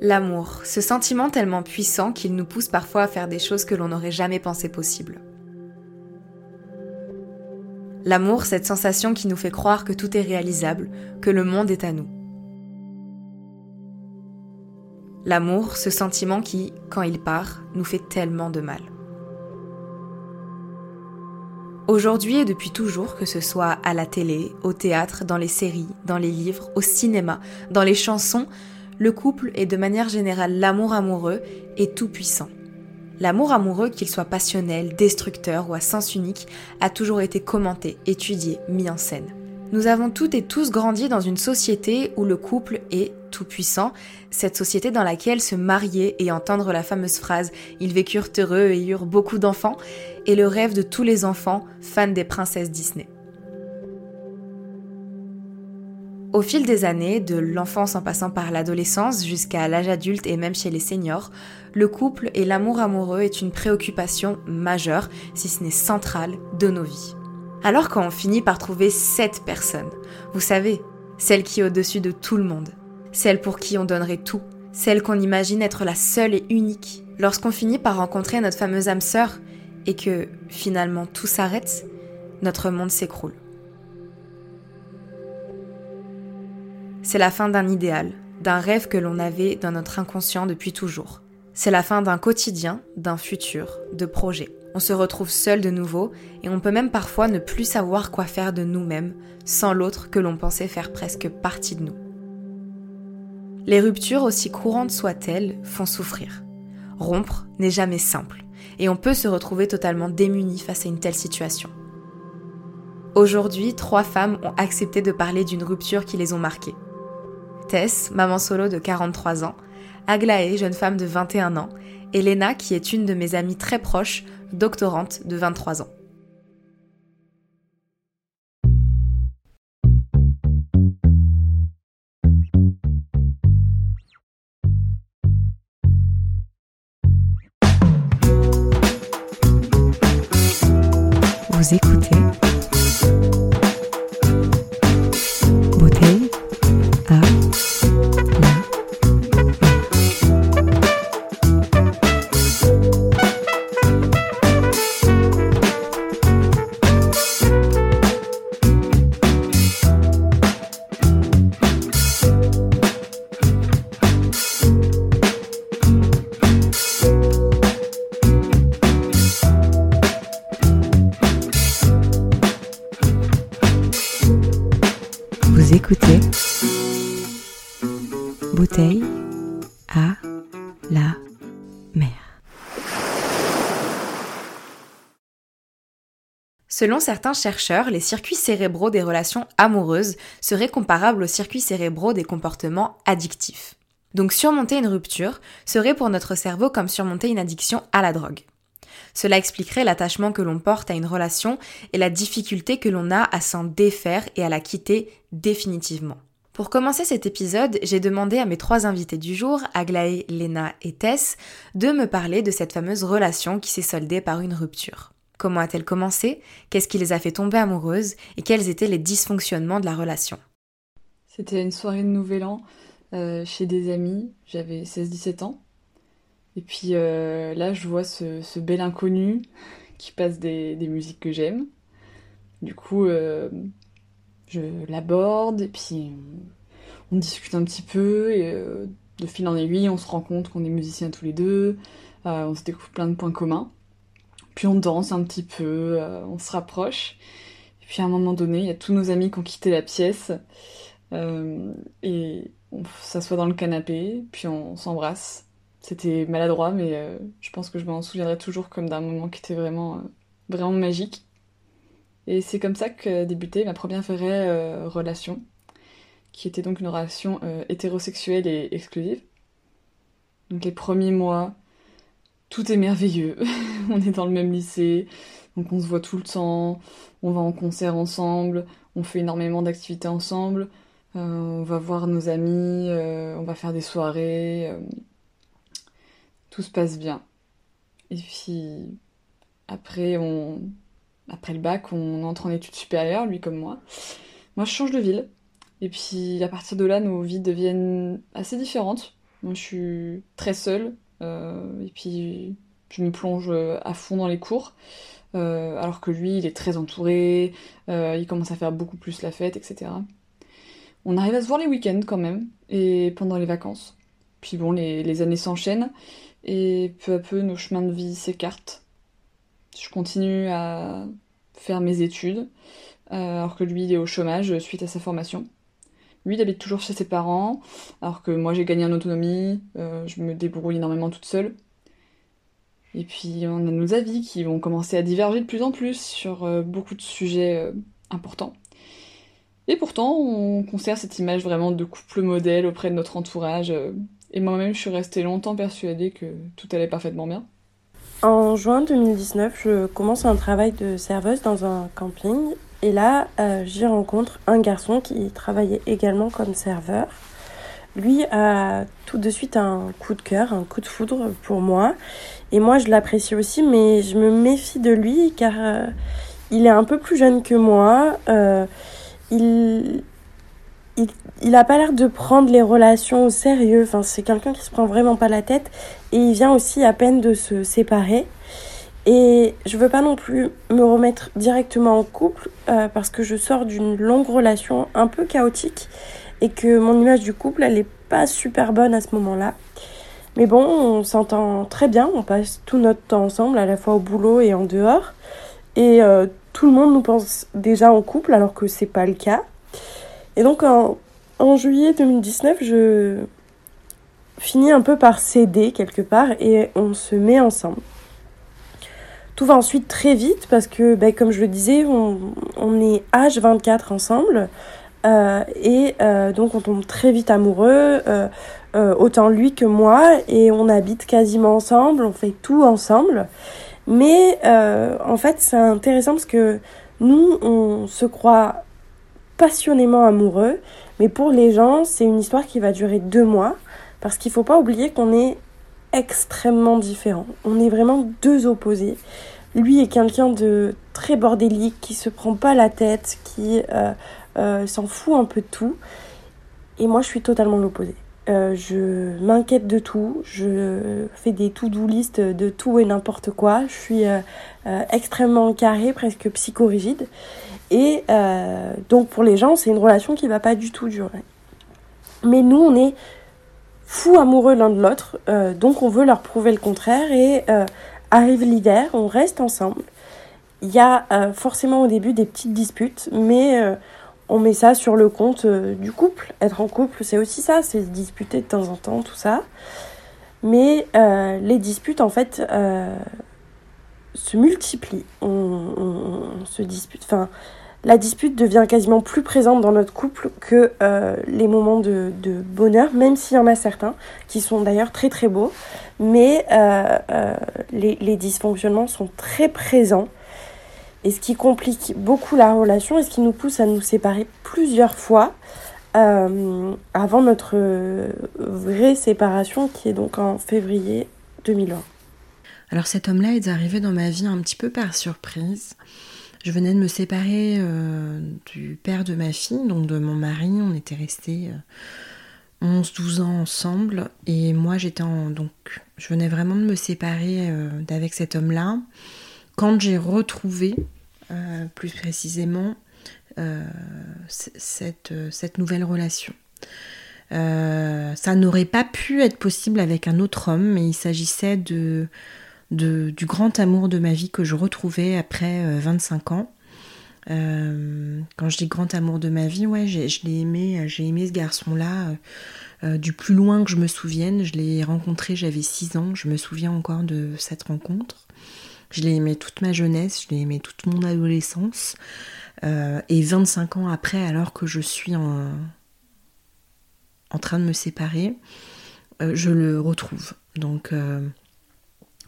L'amour, ce sentiment tellement puissant qu'il nous pousse parfois à faire des choses que l'on n'aurait jamais pensé possibles. L'amour, cette sensation qui nous fait croire que tout est réalisable, que le monde est à nous. L'amour, ce sentiment qui, quand il part, nous fait tellement de mal. Aujourd'hui et depuis toujours, que ce soit à la télé, au théâtre, dans les séries, dans les livres, au cinéma, dans les chansons, le couple et de manière générale l'amour amoureux est tout puissant. L'amour amoureux, qu'il soit passionnel, destructeur ou à sens unique, a toujours été commenté, étudié, mis en scène. Nous avons toutes et tous grandi dans une société où le couple est tout puissant, cette société dans laquelle se marier et entendre la fameuse phrase Ils vécurent heureux et eurent beaucoup d'enfants est le rêve de tous les enfants fans des princesses Disney. Au fil des années, de l'enfance en passant par l'adolescence jusqu'à l'âge adulte et même chez les seniors, le couple et l'amour amoureux est une préoccupation majeure, si ce n'est centrale, de nos vies. Alors quand on finit par trouver cette personne, vous savez, celle qui est au-dessus de tout le monde, celle pour qui on donnerait tout, celle qu'on imagine être la seule et unique, lorsqu'on finit par rencontrer notre fameuse âme sœur et que finalement tout s'arrête, notre monde s'écroule. C'est la fin d'un idéal, d'un rêve que l'on avait dans notre inconscient depuis toujours. C'est la fin d'un quotidien, d'un futur, de projets. On se retrouve seul de nouveau et on peut même parfois ne plus savoir quoi faire de nous-mêmes sans l'autre que l'on pensait faire presque partie de nous. Les ruptures, aussi courantes soient-elles, font souffrir. Rompre n'est jamais simple et on peut se retrouver totalement démuni face à une telle situation. Aujourd'hui, trois femmes ont accepté de parler d'une rupture qui les ont marquées. Tess, maman solo de 43 ans, Aglaé, jeune femme de 21 ans, et Lena, qui est une de mes amies très proches, doctorante de 23 ans. Vous écoutez Vous écoutez Bouteille à la mer. Selon certains chercheurs, les circuits cérébraux des relations amoureuses seraient comparables aux circuits cérébraux des comportements addictifs. Donc surmonter une rupture serait pour notre cerveau comme surmonter une addiction à la drogue. Cela expliquerait l'attachement que l'on porte à une relation et la difficulté que l'on a à s'en défaire et à la quitter définitivement. Pour commencer cet épisode, j'ai demandé à mes trois invités du jour, Aglaé, Lena et Tess, de me parler de cette fameuse relation qui s'est soldée par une rupture. Comment a-t-elle commencé? Qu'est-ce qui les a fait tomber amoureuses? Et quels étaient les dysfonctionnements de la relation? C'était une soirée de Nouvel An euh, chez des amis, j'avais 16-17 ans. Et puis euh, là, je vois ce, bel inconnu qui passe des, musiques que j'aime. Du coup, euh, je l'aborde et puis on, discute un petit peu et euh, de fil en aiguille, on se rend compte qu'on est musiciens tous les deux, on se découvre plein de points communs. Puis on danse un petit peu, on se rapproche. Et puis à un moment donné, il y a tous nos amis qui ont quitté la pièce et on s'assoit dans le canapé, puis on s'embrasse. C'était maladroit, mais je pense que je m'en souviendrai toujours comme d'un moment qui était vraiment, vraiment magique. Et c'est comme ça que débutait ma première vraie euh, relation, qui était donc une relation euh, hétérosexuelle et exclusive. Donc les premiers mois, tout est merveilleux. on est dans le même lycée, donc on se voit tout le temps, on va en concert ensemble, on fait énormément d'activités ensemble, euh, on va voir nos amis, on va faire des soirées, tout se passe bien. Et puis après, on, après le bac, on entre en études supérieures, lui comme moi. Moi, je change de ville. Et puis, à partir de là, nos vies deviennent assez différentes. Moi, je suis très seule. Euh, et puis, je me plonge à fond dans les cours. Euh, alors que lui, il est très entouré. Euh, il commence à faire beaucoup plus la fête, etc. On arrive à se voir les week-ends quand même. Et pendant les vacances. Puis bon, les années s'enchaînent. Et peu à peu, nos chemins de vie s'écartent. Je continue à faire mes études, euh, alors que lui, il est au chômage suite à sa formation. Lui, il habite toujours chez ses parents, alors que moi, j'ai gagné en autonomie, euh, je me débrouille énormément toute seule. Et puis, on a nos avis qui vont commencer à diverger de plus en plus sur euh, beaucoup de sujets importants. Et pourtant, on conserve cette image vraiment de couple modèle auprès de notre entourage. Et moi-même, je suis restée longtemps persuadée que tout allait parfaitement bien. En juin 2019, je commence un travail de serveuse dans un camping et là, euh, j'y rencontre un garçon qui travaillait également comme serveur. Lui a tout de suite un coup de cœur, un coup de foudre pour moi. Et moi, je l'apprécie aussi, mais je me méfie de lui car euh, il est un peu plus jeune que moi. Euh, il, il, il a pas l'air de prendre les relations au sérieux. Enfin, c'est quelqu'un qui se prend vraiment pas la tête. Et il vient aussi à peine de se séparer. Et je veux pas non plus me remettre directement en couple euh, parce que je sors d'une longue relation un peu chaotique et que mon image du couple elle est pas super bonne à ce moment-là. Mais bon, on s'entend très bien, on passe tout notre temps ensemble, à la fois au boulot et en dehors. Et euh, tout le monde nous pense déjà en couple alors que c'est pas le cas. Et donc en, juillet 2019, je finis un peu par céder quelque part et on se met ensemble. Tout va ensuite très vite parce que, ben, comme je le disais, on, est H24 ensemble. Euh, et euh, donc on tombe très vite amoureux, euh, autant lui que moi, et on habite quasiment ensemble, on fait tout ensemble. Mais en fait c'est intéressant parce que nous on se croit passionnément amoureux, mais pour les gens, c'est une histoire qui va durer deux mois, parce qu'il faut pas oublier qu'on est extrêmement différents. On est vraiment deux opposés. Lui est quelqu'un de très bordélique, qui se prend pas la tête, qui euh, euh, s'en fout un peu de tout. Et moi, je suis totalement l'opposé. Euh, je m'inquiète de tout, je fais des to-do list de tout et n'importe quoi. Je suis extrêmement carré, presque psychorigide. Et euh, donc pour les gens, c'est une relation qui va pas du tout durer. Mais nous, on est fous amoureux l'un de l'autre, euh, donc on veut leur prouver le contraire. Et euh, arrive l'hiver, on reste ensemble. Il y a euh, forcément au début des petites disputes, mais on met ça sur le compte du couple. Être en couple, c'est aussi ça, c'est se disputer de temps en temps, tout ça. Mais les disputes, en fait, se multiplient. On, se dispute. Enfin, la dispute devient quasiment plus présente dans notre couple que euh, les moments de, bonheur, même s'il y en a certains qui sont d'ailleurs très très beaux. Mais euh, euh, les, les dysfonctionnements sont très présents. Et ce qui complique beaucoup la relation et ce qui nous pousse à nous séparer plusieurs fois avant notre vraie séparation qui est donc en février 2020. Alors cet homme-là est arrivé dans ma vie un petit peu par surprise. Je venais de me séparer euh, du père de ma fille, donc de mon mari. On était restés euh, 11-12 ans ensemble. Et moi, j'étais en. Donc, je venais vraiment de me séparer euh, d'avec cet homme-là. Quand j'ai retrouvé, euh, plus précisément, cette, cette, nouvelle relation. ça n'aurait pas pu être possible avec un autre homme, mais il s'agissait de, du grand amour de ma vie que je retrouvais après 25 ans. Euh, quand je dis grand amour de ma vie, ouais, je l'ai aimé, j'ai aimé ce garçon-là euh, euh, du plus loin que je me souvienne. Je l'ai rencontré, j'avais 6 ans, je me souviens encore de cette rencontre. Je l'ai aimé toute ma jeunesse, je l'ai aimé toute mon adolescence. et 25 ans après, alors que je suis en, en train de me séparer, je le retrouve. Donc,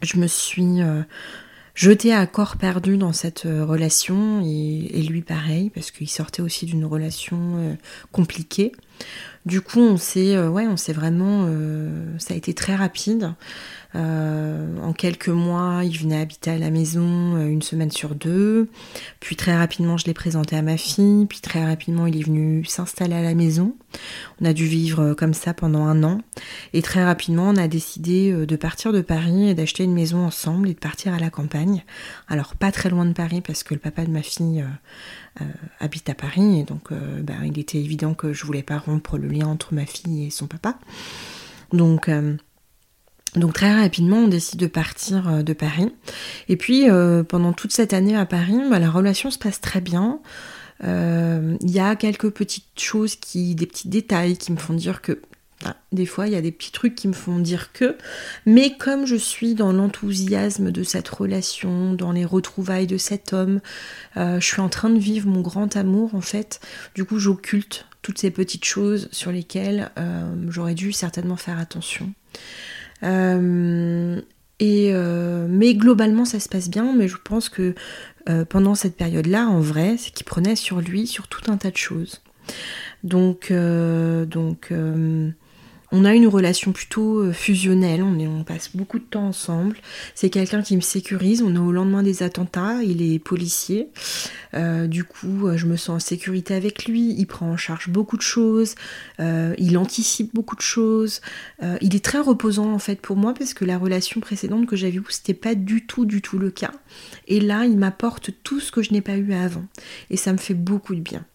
je me suis jeté à corps perdu dans cette euh, relation et, lui pareil parce qu'il sortait aussi d'une relation euh, compliquée. Du coup, on s'est, euh, ouais, on s'est vraiment, ça a été très rapide. Euh, en quelques mois, il venait habiter à la maison euh, une semaine sur deux. Puis très rapidement, je l'ai présenté à ma fille. Puis très rapidement, il est venu s'installer à la maison. On a dû vivre euh, comme ça pendant un an. Et très rapidement, on a décidé de partir de Paris et d'acheter une maison ensemble et de partir à la campagne. Alors pas très loin de Paris parce que le papa de ma fille habite à Paris et donc bah, il était évident que je voulais pas rompre le lien entre ma fille et son papa. Donc donc très rapidement, on décide de partir euh, de Paris. Et puis, euh, pendant toute cette année à Paris, bah, la relation se passe très bien. Euh, il y a quelques petites choses, qui, des petits détails qui me font dire que... des fois, il y a des petits trucs qui me font dire que... Mais comme je suis dans l'enthousiasme de cette relation, dans les retrouvailles de cet homme, je suis en train de vivre mon grand amour, en fait. Du coup, j'occulte toutes ces petites choses sur lesquelles j'aurais dû certainement faire attention. Euh, et euh, mais globalement, ça se passe bien. Mais je pense que euh, pendant cette période-là, en vrai, c'est qu'il prenait sur lui sur tout un tas de choses. Donc, donc on a une relation plutôt euh, fusionnelle, on, passe beaucoup de temps ensemble. C'est quelqu'un qui me sécurise. On est au lendemain des attentats, il est policier. Euh, du coup, euh, je me sens en sécurité avec lui. Il prend en charge beaucoup de choses. il anticipe beaucoup de choses. il est très reposant en fait pour moi parce que la relation précédente que j'avais eue, c'était pas du tout, du tout le cas. Et là, il m'apporte tout ce que je n'ai pas eu avant. Et ça me fait beaucoup de bien.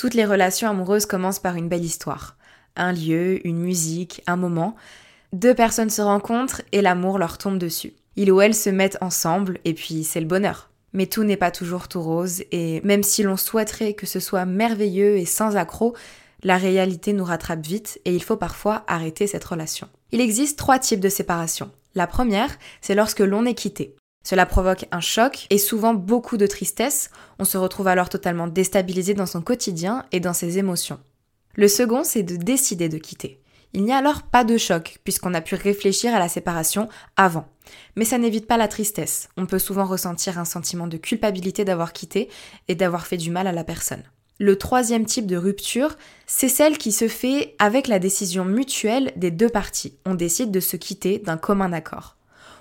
Toutes les relations amoureuses commencent par une belle histoire. Un lieu, une musique, un moment. Deux personnes se rencontrent et l'amour leur tombe dessus. Ils ou elles se mettent ensemble et puis c'est le bonheur. Mais tout n'est pas toujours tout rose et même si l'on souhaiterait que ce soit merveilleux et sans accroc, la réalité nous rattrape vite et il faut parfois arrêter cette relation. Il existe trois types de séparation. La première, c'est lorsque l'on est quitté. Cela provoque un choc et souvent beaucoup de tristesse. On se retrouve alors totalement déstabilisé dans son quotidien et dans ses émotions. Le second, c'est de décider de quitter. Il n'y a alors pas de choc, puisqu'on a pu réfléchir à la séparation avant. Mais ça n'évite pas la tristesse. On peut souvent ressentir un sentiment de culpabilité d'avoir quitté et d'avoir fait du mal à la personne. Le troisième type de rupture, c'est celle qui se fait avec la décision mutuelle des deux parties. On décide de se quitter d'un commun accord.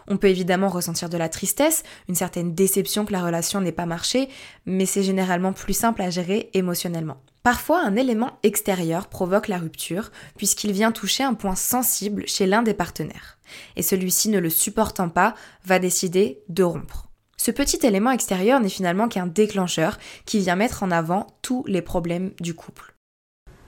On peut évidemment ressentir de la tristesse, une certaine déception que la relation n'ait pas marché, mais c'est généralement plus simple à gérer émotionnellement. Parfois, un élément extérieur provoque la rupture puisqu'il vient toucher un point sensible chez l'un des partenaires. Et celui-ci ne le supportant pas, va décider de rompre. Ce petit élément extérieur n'est finalement qu'un déclencheur qui vient mettre en avant tous les problèmes du couple.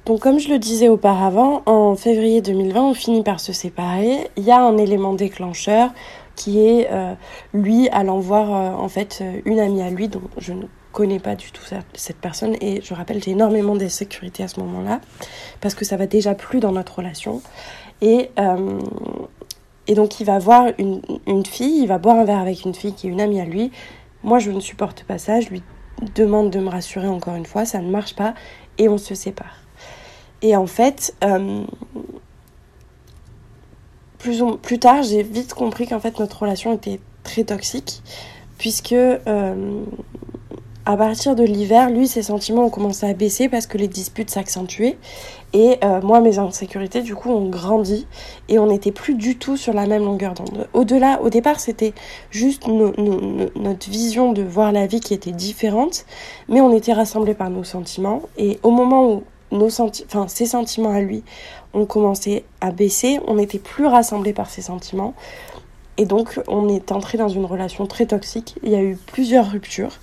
Donc comme je le disais auparavant, en février 2020, on finit par se séparer. Il y a un élément déclencheur qui est euh, lui allant voir euh, en fait euh, une amie à lui dont je ne connais pas du tout cette personne et je rappelle j'ai énormément d'insécurité à ce moment-là parce que ça va déjà plus dans notre relation et et donc il va voir une, une, fille, il va boire un verre avec une fille qui est une amie à lui. Moi je ne supporte pas ça, je lui demande de me rassurer encore une fois, ça ne marche pas et on se sépare. Et en fait, plus, plus tard, j'ai vite compris qu'en fait notre relation était très toxique, puisque euh, à partir de l'hiver, lui, ses sentiments ont commencé à baisser parce que les disputes s'accentuaient. Et euh, moi, mes insécurités, du coup, ont grandi et on n'était plus du tout sur la même longueur d'onde. Au-delà, au départ, c'était juste notre vision de voir la vie qui était différente, mais on était rassemblés par nos sentiments. Et au moment où nos senti ses sentiments à lui ont commencé à baisser, on n'était plus rassemblés par ses sentiments. Et donc, on est entré dans une relation très toxique. Il y a eu plusieurs ruptures.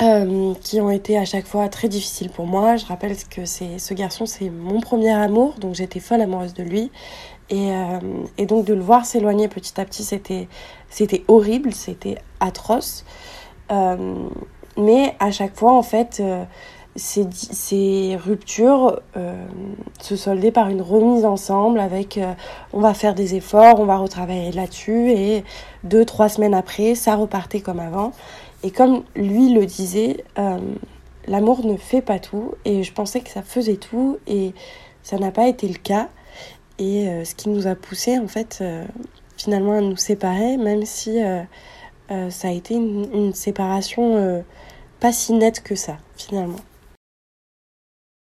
Euh, qui ont été à chaque fois très difficiles pour moi. Je rappelle que ce garçon, c'est mon premier amour, donc j'étais folle amoureuse de lui. Et, euh, donc de le voir s'éloigner petit à petit, c'était, c'était horrible, c'était atroce. Euh, mais à chaque fois, en fait, ces, ruptures se soldaient par une remise ensemble avec on va faire des efforts, on va retravailler là-dessus et deux, trois semaines après, ça repartait comme avant. Et comme lui le disait, euh, l'amour ne fait pas tout. Et je pensais que ça faisait tout. Et ça n'a pas été le cas. Et euh, ce qui nous a poussé, en fait, euh, finalement à nous séparer, même si ça a été une séparation pas si nette que ça, finalement.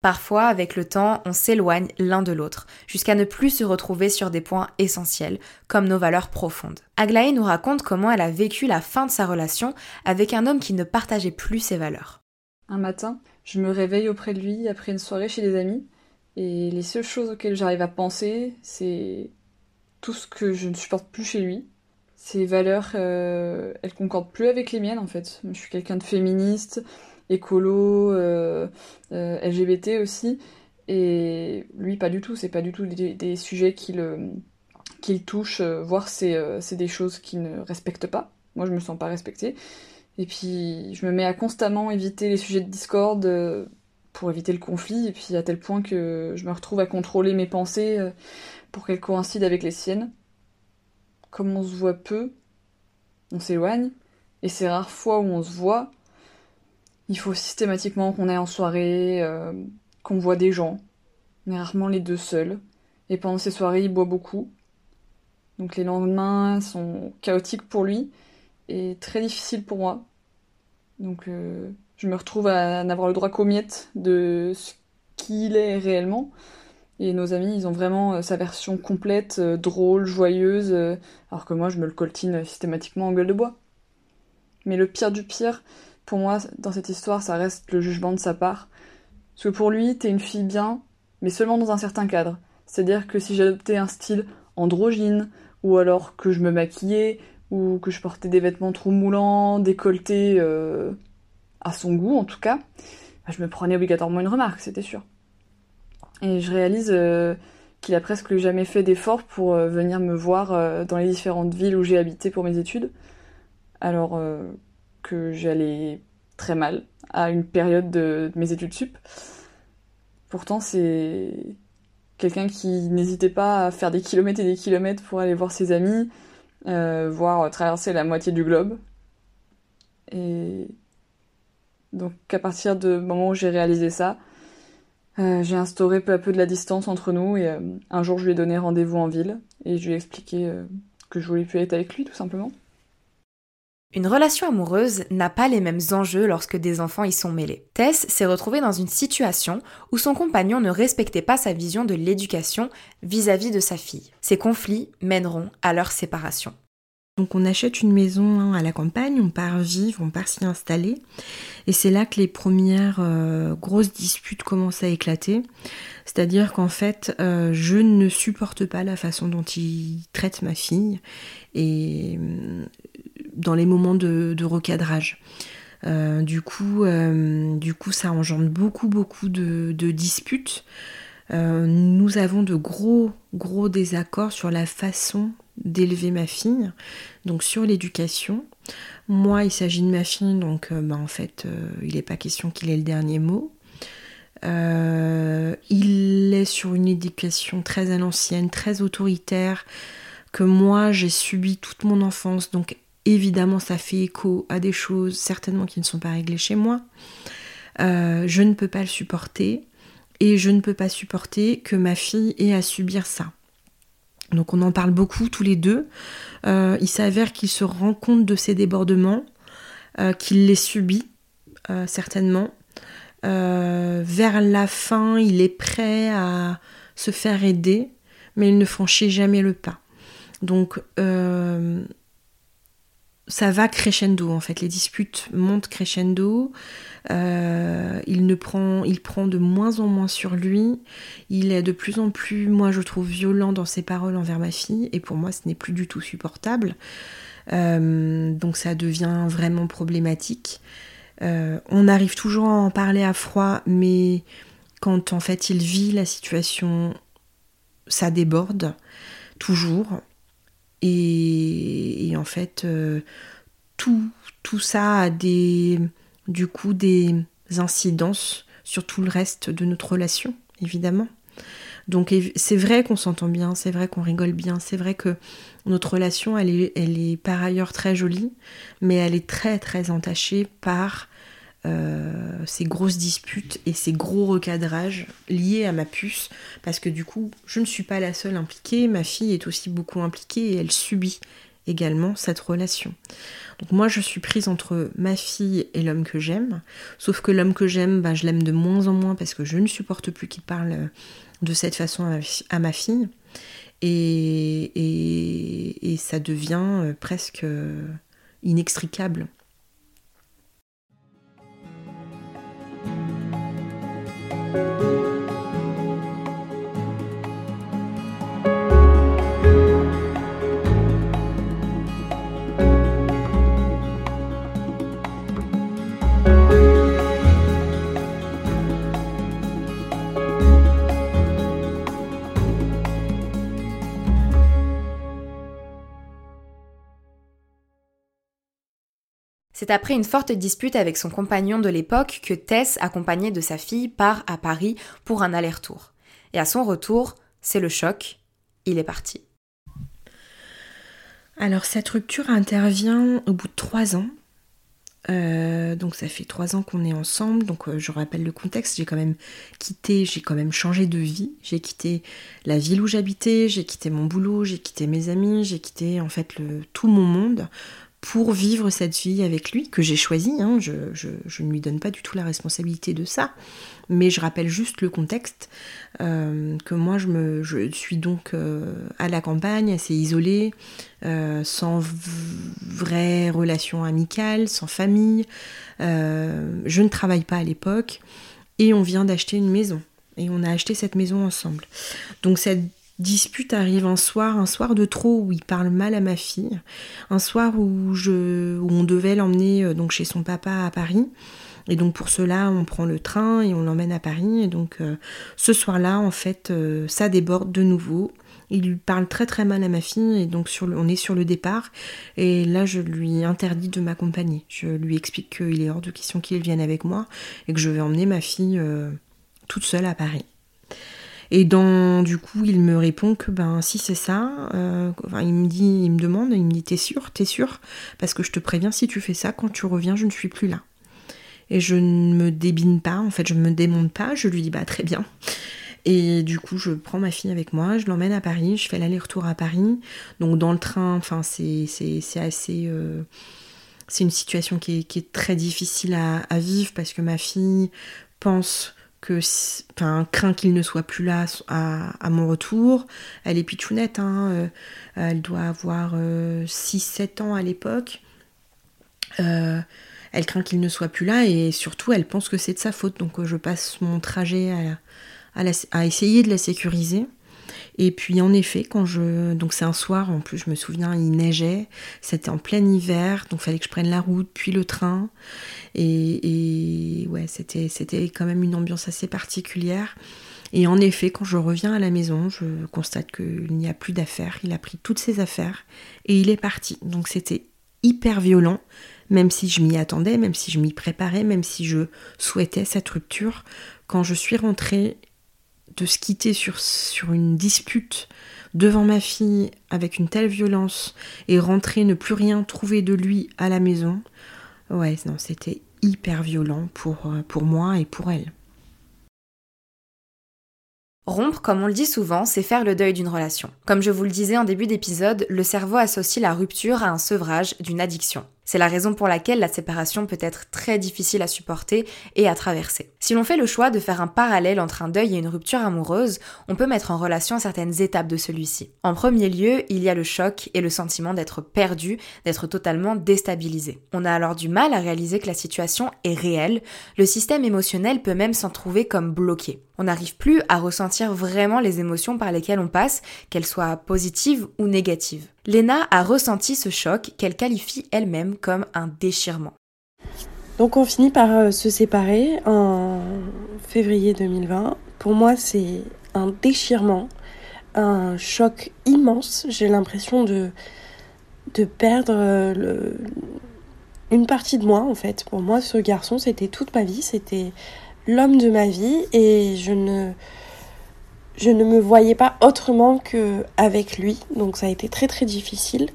Parfois, avec le temps, on s'éloigne l'un de l'autre, jusqu'à ne plus se retrouver sur des points essentiels, comme nos valeurs profondes. Aglaé nous raconte comment elle a vécu la fin de sa relation avec un homme qui ne partageait plus ses valeurs. Un matin, je me réveille auprès de lui après une soirée chez des amis, et les seules choses auxquelles j'arrive à penser, c'est tout ce que je ne supporte plus chez lui. Ses valeurs, euh, elles concordent plus avec les miennes en fait. Je suis quelqu'un de féministe, écolo, euh, euh, LGBT aussi. Et lui, pas du tout. C'est pas du tout des, sujets qu'il qu'il touche, euh, voire c'est des choses qu'il ne respecte pas. Moi, je me sens pas respectée. Et puis, je me mets à constamment éviter les sujets de discorde pour éviter le conflit. Et puis, à tel point que je me retrouve à contrôler mes pensées pour qu'elles coïncident avec les siennes. Comme on se voit peu, on s'éloigne. Et ces rares fois où on se voit, il faut systématiquement qu'on aille en soirée, euh, qu'on voit des gens. On est rarement les deux seuls. Et pendant ces soirées, il boit beaucoup. Donc les lendemains sont chaotiques pour lui et très difficiles pour moi. Donc euh, je me retrouve à n'avoir le droit qu'aux miettes de ce qu'il est réellement. Et nos amis, ils ont vraiment euh, sa version complète, drôle, joyeuse, alors que moi, je me le coltine systématiquement en gueule de bois. Mais le pire du pire, pour moi, dans cette histoire, ça reste le jugement de sa part. Parce que pour lui, t'es une fille bien, mais seulement dans un certain cadre. C'est-à-dire que si j'adoptais un style androgyne, ou alors que je me maquillais, ou que je portais des vêtements trop moulants, décolletés euh, à son goût en tout cas, bah, je me prenais obligatoirement une remarque, c'était sûr. Et je réalise euh, qu'il a presque jamais fait d'efforts pour euh, venir me voir dans les différentes villes où j'ai habité pour mes études. Alors que j'allais très mal à une période de, mes études sup. Pourtant, c'est quelqu'un qui n'hésitait pas à faire des kilomètres et des kilomètres pour aller voir ses amis, euh, voire traverser la moitié du globe. Et donc, à partir du moment où j'ai réalisé ça, euh, j'ai instauré peu à peu de la distance entre nous et euh, un jour je lui ai donné rendez-vous en ville et je lui ai expliqué que je voulais plus être avec lui tout simplement. Une relation amoureuse n'a pas les mêmes enjeux lorsque des enfants y sont mêlés. Tess s'est retrouvée dans une situation où son compagnon ne respectait pas sa vision de l'éducation vis-à-vis de sa fille. Ces conflits mèneront à leur séparation. Donc on achète une maison hein, à la campagne, on part vivre, on part s'y installer. Et c'est là que les premières euh, grosses disputes commencent à éclater. C'est-à-dire qu'en fait, euh, je ne supporte pas la façon dont il traite ma fille. Et dans les moments de, recadrage. Euh, du, coup, euh, du coup, ça engendre beaucoup, beaucoup de, disputes. Euh, nous avons de gros, gros désaccords sur la façon d'élever ma fille, donc sur l'éducation. Moi, il s'agit de ma fille, donc bah, en fait, il n'est pas question qu'il ait le dernier mot. il est sur une éducation très à l'ancienne, très autoritaire, que moi j'ai subi toute mon enfance, donc Évidemment, ça fait écho à des choses certainement qui ne sont pas réglées chez moi. Euh, je ne peux pas le supporter et je ne peux pas supporter que ma fille ait à subir ça. Donc on en parle beaucoup tous les deux. Euh, il s'avère qu'il se rend compte de ces débordements, euh, qu'il les subit certainement. Vers la fin, il est prêt à se faire aider, mais il ne franchit jamais le pas. Donc, ça va crescendo en fait. Les disputes montent crescendo. il ne prend, de moins en moins sur lui. Il est de plus en plus, moi je trouve, violent dans ses paroles envers ma fille. Et pour moi, ce n'est plus du tout supportable. donc ça devient vraiment problématique. Euh, on arrive toujours à en parler à froid, mais quand en fait il vit la situation, ça déborde toujours. Et, en fait, euh, tout, ça a des, du coup des incidences sur tout le reste de notre relation, évidemment. Donc c'est vrai qu'on s'entend bien, c'est vrai qu'on rigole bien, c'est vrai que notre relation, elle elle est par ailleurs très jolie, mais elle est très très entachée par euh, ces grosses disputes et ces gros recadrages liés à ma puce, parce que du coup, je ne suis pas la seule impliquée, ma fille est aussi beaucoup impliquée et elle subit également cette relation. Donc moi, je suis prise entre ma fille et l'homme que j'aime, sauf que l'homme que j'aime, bah, je l'aime de moins en moins parce que je ne supporte plus qu'il parle de cette façon à ma, fille. Et, et, ça devient euh, presque euh, inextricable. C'est après une forte dispute avec son compagnon de l'époque que Tess, accompagnée de sa fille, part à Paris pour un aller-retour. Et à son retour, c'est le choc, il est parti. Alors cette rupture intervient au bout de trois ans. Euh, donc ça fait trois ans qu'on est ensemble, donc euh, je rappelle le contexte, j'ai quand même quitté, j'ai quand même changé de vie, j'ai quitté la ville où j'habitais, j'ai quitté mon boulot, j'ai quitté mes amis, j'ai quitté en fait tout mon monde pour vivre cette vie avec lui, que j'ai choisi. Hein. Je, ne lui donne pas du tout la responsabilité de ça, mais je rappelle juste le contexte, euh, que moi je, suis donc euh, à la campagne, assez isolée, euh, sans vraie relation amicale, sans famille. je ne travaille pas à l'époque, et on vient d'acheter une maison. Et on a acheté cette maison ensemble. Donc cette dispute arrive un soir, un soir de trop où il parle mal à ma fille, un soir où, je, on devait l'emmener euh, donc chez son papa à Paris. Et donc pour cela, on prend le train et on l'emmène à Paris. Et donc euh, ce soir-là, en fait, euh, ça déborde de nouveau. Il lui parle très très mal à ma fille et donc on est sur le départ. Et là, je lui interdis de m'accompagner. Je lui explique qu'il est hors de question qu'il vienne avec moi et que je vais emmener ma fille toute seule à Paris. Et dans, du coup, il me répond que ben si c'est ça, euh, il me dit, il me demande, il me dit t'es sûr, t'es sûr? Parce que je te préviens, si tu fais ça, quand tu reviens, je ne suis plus là. Et je ne me débine pas, en fait, je ne me démonte pas, je lui dis bah très bien. Et du coup, je prends ma fille avec moi, je l'emmène à Paris, je fais l'aller-retour à Paris. Donc dans le train, enfin c'est assez... Euh, c'est une situation qui est, très difficile à, vivre parce que ma fille pense que enfin craint qu'il ne soit plus là à, mon retour. Elle est pitchounette, hein, euh, elle doit avoir 6-7 euh, ans à l'époque. Euh, elle craint qu'il ne soit plus là et surtout elle pense que c'est de sa faute. Donc je passe mon trajet à, à essayer de la sécuriser. Et puis en effet, quand je. Donc c'est un soir, en plus je me souviens, il neigeait, c'était en plein hiver, donc fallait que je prenne la route, puis le train. Et, ouais, c'était, c'était quand même une ambiance assez particulière. Et en effet, quand je reviens à la maison, je constate qu'il n'y a plus d'affaires. Il a pris toutes ses affaires et il est parti. Donc c'était hyper violent, même si je m'y attendais, même si je m'y préparais, même si je souhaitais cette rupture. Quand je suis rentrée, de se quitter sur, une dispute devant ma fille avec une telle violence et rentrer, ne plus rien trouver de lui à la maison, ouais, non, c'était hyper violent euh, pour moi et pour elle. Rompre, comme on le dit souvent, c'est faire le deuil d'une relation. Comme je vous le disais en début d'épisode, le cerveau associe la rupture à un sevrage, d'une addiction. C'est la raison pour laquelle la séparation peut être très difficile à supporter et à traverser. Si l'on fait le choix de faire un parallèle entre un deuil et une rupture amoureuse, on peut mettre en relation certaines étapes de celui-ci. En premier lieu, il y a le choc et le sentiment d'être perdu, d'être totalement déstabilisé. On a alors du mal à réaliser que la situation est réelle, le système émotionnel peut même s'en trouver comme bloqué. On n'arrive plus à ressentir vraiment les émotions par lesquelles on passe, qu'elles soient positives ou négatives. Lena a ressenti ce choc qu'elle qualifie elle-même comme un déchirement. Donc on finit par euh, se séparer en février 2020. Pour moi c'est un déchirement, un choc immense. J'ai l'impression de, de perdre euh, une partie de moi en fait. Pour moi ce garçon c'était toute ma vie, c'était l'homme de ma vie et je ne je ne me voyais pas autrement qu'avec lui, donc ça a été très très difficile.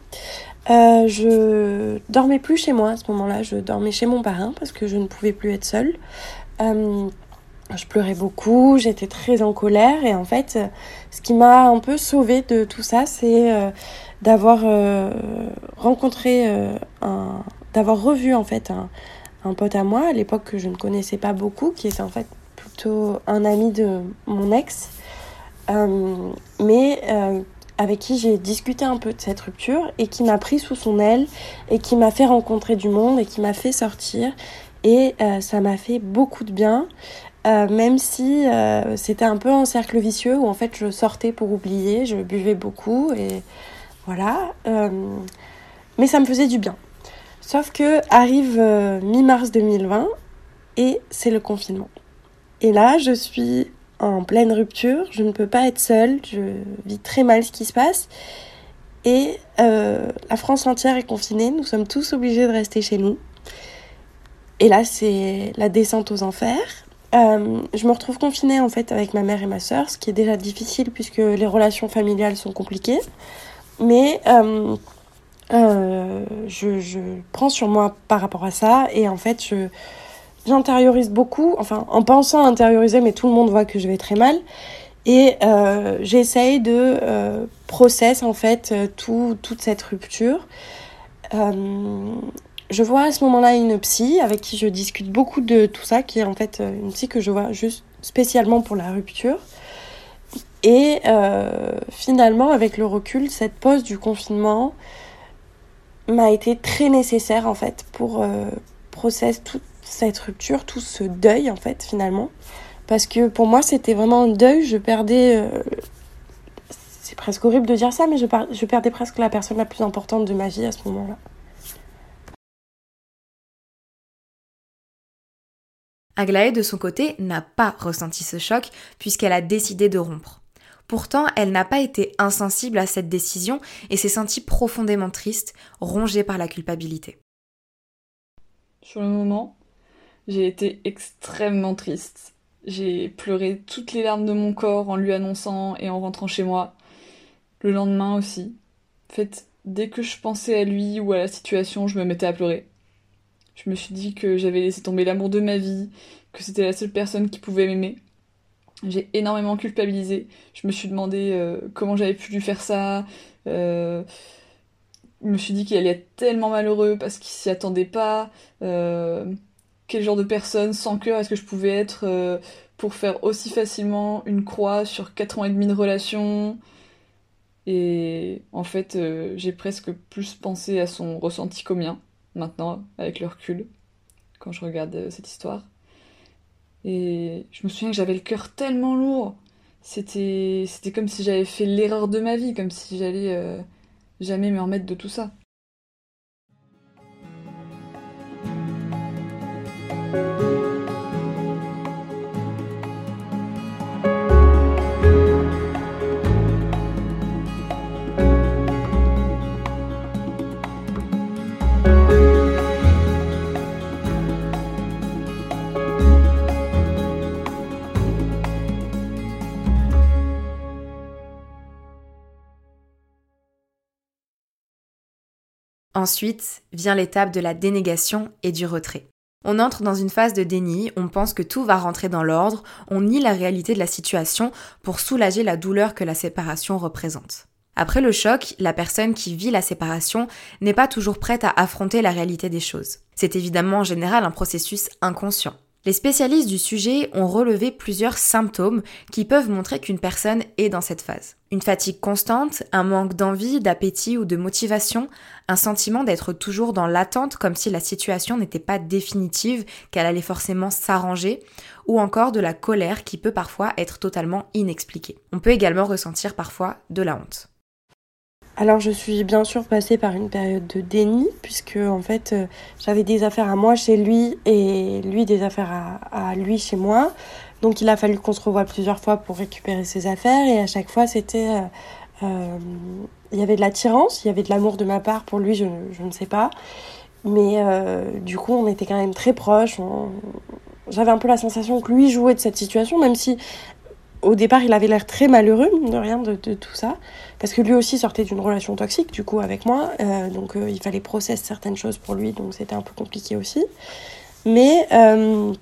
Euh, je dormais plus chez moi à ce moment-là, je dormais chez mon parrain parce que je ne pouvais plus être seule. Euh, je pleurais beaucoup, j'étais très en colère. Et en fait, ce qui m'a un peu sauvée de tout ça, c'est euh, d'avoir rencontré un, d'avoir revu en fait un, pote à moi à l'époque que je ne connaissais pas beaucoup, qui était en fait plutôt un ami de mon ex mais euh, avec qui j'ai discuté un peu de cette rupture et qui m'a pris sous son aile et qui m'a fait rencontrer du monde et qui m'a fait sortir. Et euh, ça m'a fait beaucoup de bien, même si c'était un peu un cercle vicieux où en fait je sortais pour oublier, je buvais beaucoup et voilà. mais ça me faisait du bien. Sauf que arrive mi-mars 2020 et c'est le confinement. Et là, je suis en pleine rupture, je ne peux pas être seule, je vis très mal ce qui se passe. Et euh, la France entière est confinée, nous sommes tous obligés de rester chez nous. Et là, c'est la descente aux enfers. Euh, je me retrouve confinée en fait avec ma mère et ma soeur, ce qui est déjà difficile puisque les relations familiales sont compliquées. Mais euh, je, prends sur moi par rapport à ça et en fait, je, j'intériorise beaucoup, enfin en pensant intérioriser, mais tout le monde voit que je vais très mal. Et euh, j'essaye de euh, process en fait euh, tout, toute cette rupture. Euh, je vois à ce moment-là une psy avec qui je discute beaucoup de tout ça, qui est en fait une psy que je vois juste spécialement pour la rupture. Et finalement, avec le recul, cette pause du confinement m'a été très nécessaire en fait pour process tout, cette rupture, tout ce deuil en fait finalement. Parce que pour moi c'était vraiment un deuil, je perdais... Euh, c'est presque horrible de dire ça, mais je, je perdais presque la personne la plus importante de ma vie à ce moment-là. Aglaé, de son côté, n'a pas ressenti ce choc puisqu'elle a décidé de rompre. Pourtant, elle n'a pas été insensible à cette décision et s'est sentie profondément triste, rongée par la culpabilité. Sur le moment, j'ai été extrêmement triste. J'ai pleuré toutes les larmes de mon corps en lui annonçant et en rentrant chez moi. Le lendemain aussi. En fait, dès que je pensais à lui ou à la situation, je me mettais à pleurer. Je me suis dit que j'avais laissé tomber l'amour de ma vie, que c'était la seule personne qui pouvait m'aimer. J'ai énormément culpabilisé. Je me suis demandé euh, comment j'avais pu lui faire ça. Euh, je me suis dit qu'il allait être tellement malheureux parce qu'il s'y attendait pas. Euh, quel genre de personne sans cœur est-ce que je pouvais être euh, pour faire aussi facilement une croix sur 4 ans et demi de relation et en fait euh, j'ai presque plus pensé à son ressenti qu'au mien maintenant avec le recul quand je regarde euh, cette histoire. Et je me souviens que j'avais le cœur tellement lourd. C'était c'était comme si j'avais fait l'erreur de ma vie comme si j'allais jamais me remettre de tout ça Ensuite vient l'étape de la dénégation et du retrait. On entre dans une phase de déni, on pense que tout va rentrer dans l'ordre, on nie la réalité de la situation pour soulager la douleur que la séparation représente. Après le choc, la personne qui vit la séparation n'est pas toujours prête à affronter la réalité des choses. C'est évidemment en général un processus inconscient. Les spécialistes du sujet ont relevé plusieurs symptômes qui peuvent montrer qu'une personne est dans cette phase. Une fatigue constante, un manque d'envie, d'appétit ou de motivation, un sentiment d'être toujours dans l'attente comme si la situation n'était pas définitive, qu'elle allait forcément s'arranger, ou encore de la colère qui peut parfois être totalement inexpliquée. On peut également ressentir parfois de la honte. Alors je suis bien sûr passée par une période de déni puisque en fait euh, j'avais des affaires à moi chez lui et lui des affaires à, lui chez moi. Donc il a fallu qu'on se revoie plusieurs fois pour récupérer ses affaires et à chaque fois c'était euh, euh, il y avait de l'attirance, il y avait de l'amour de ma part pour lui, je, ne sais pas. Mais du coup on était quand même très proches. J'avais un peu la sensation que lui jouait de cette situation même si au départ, il avait l'air très malheureux de rien de, tout ça, parce que lui aussi sortait d'une relation toxique, du coup, avec moi. Euh, donc, euh, il fallait processer certaines choses pour lui, donc c'était un peu compliqué aussi. Mais, euh,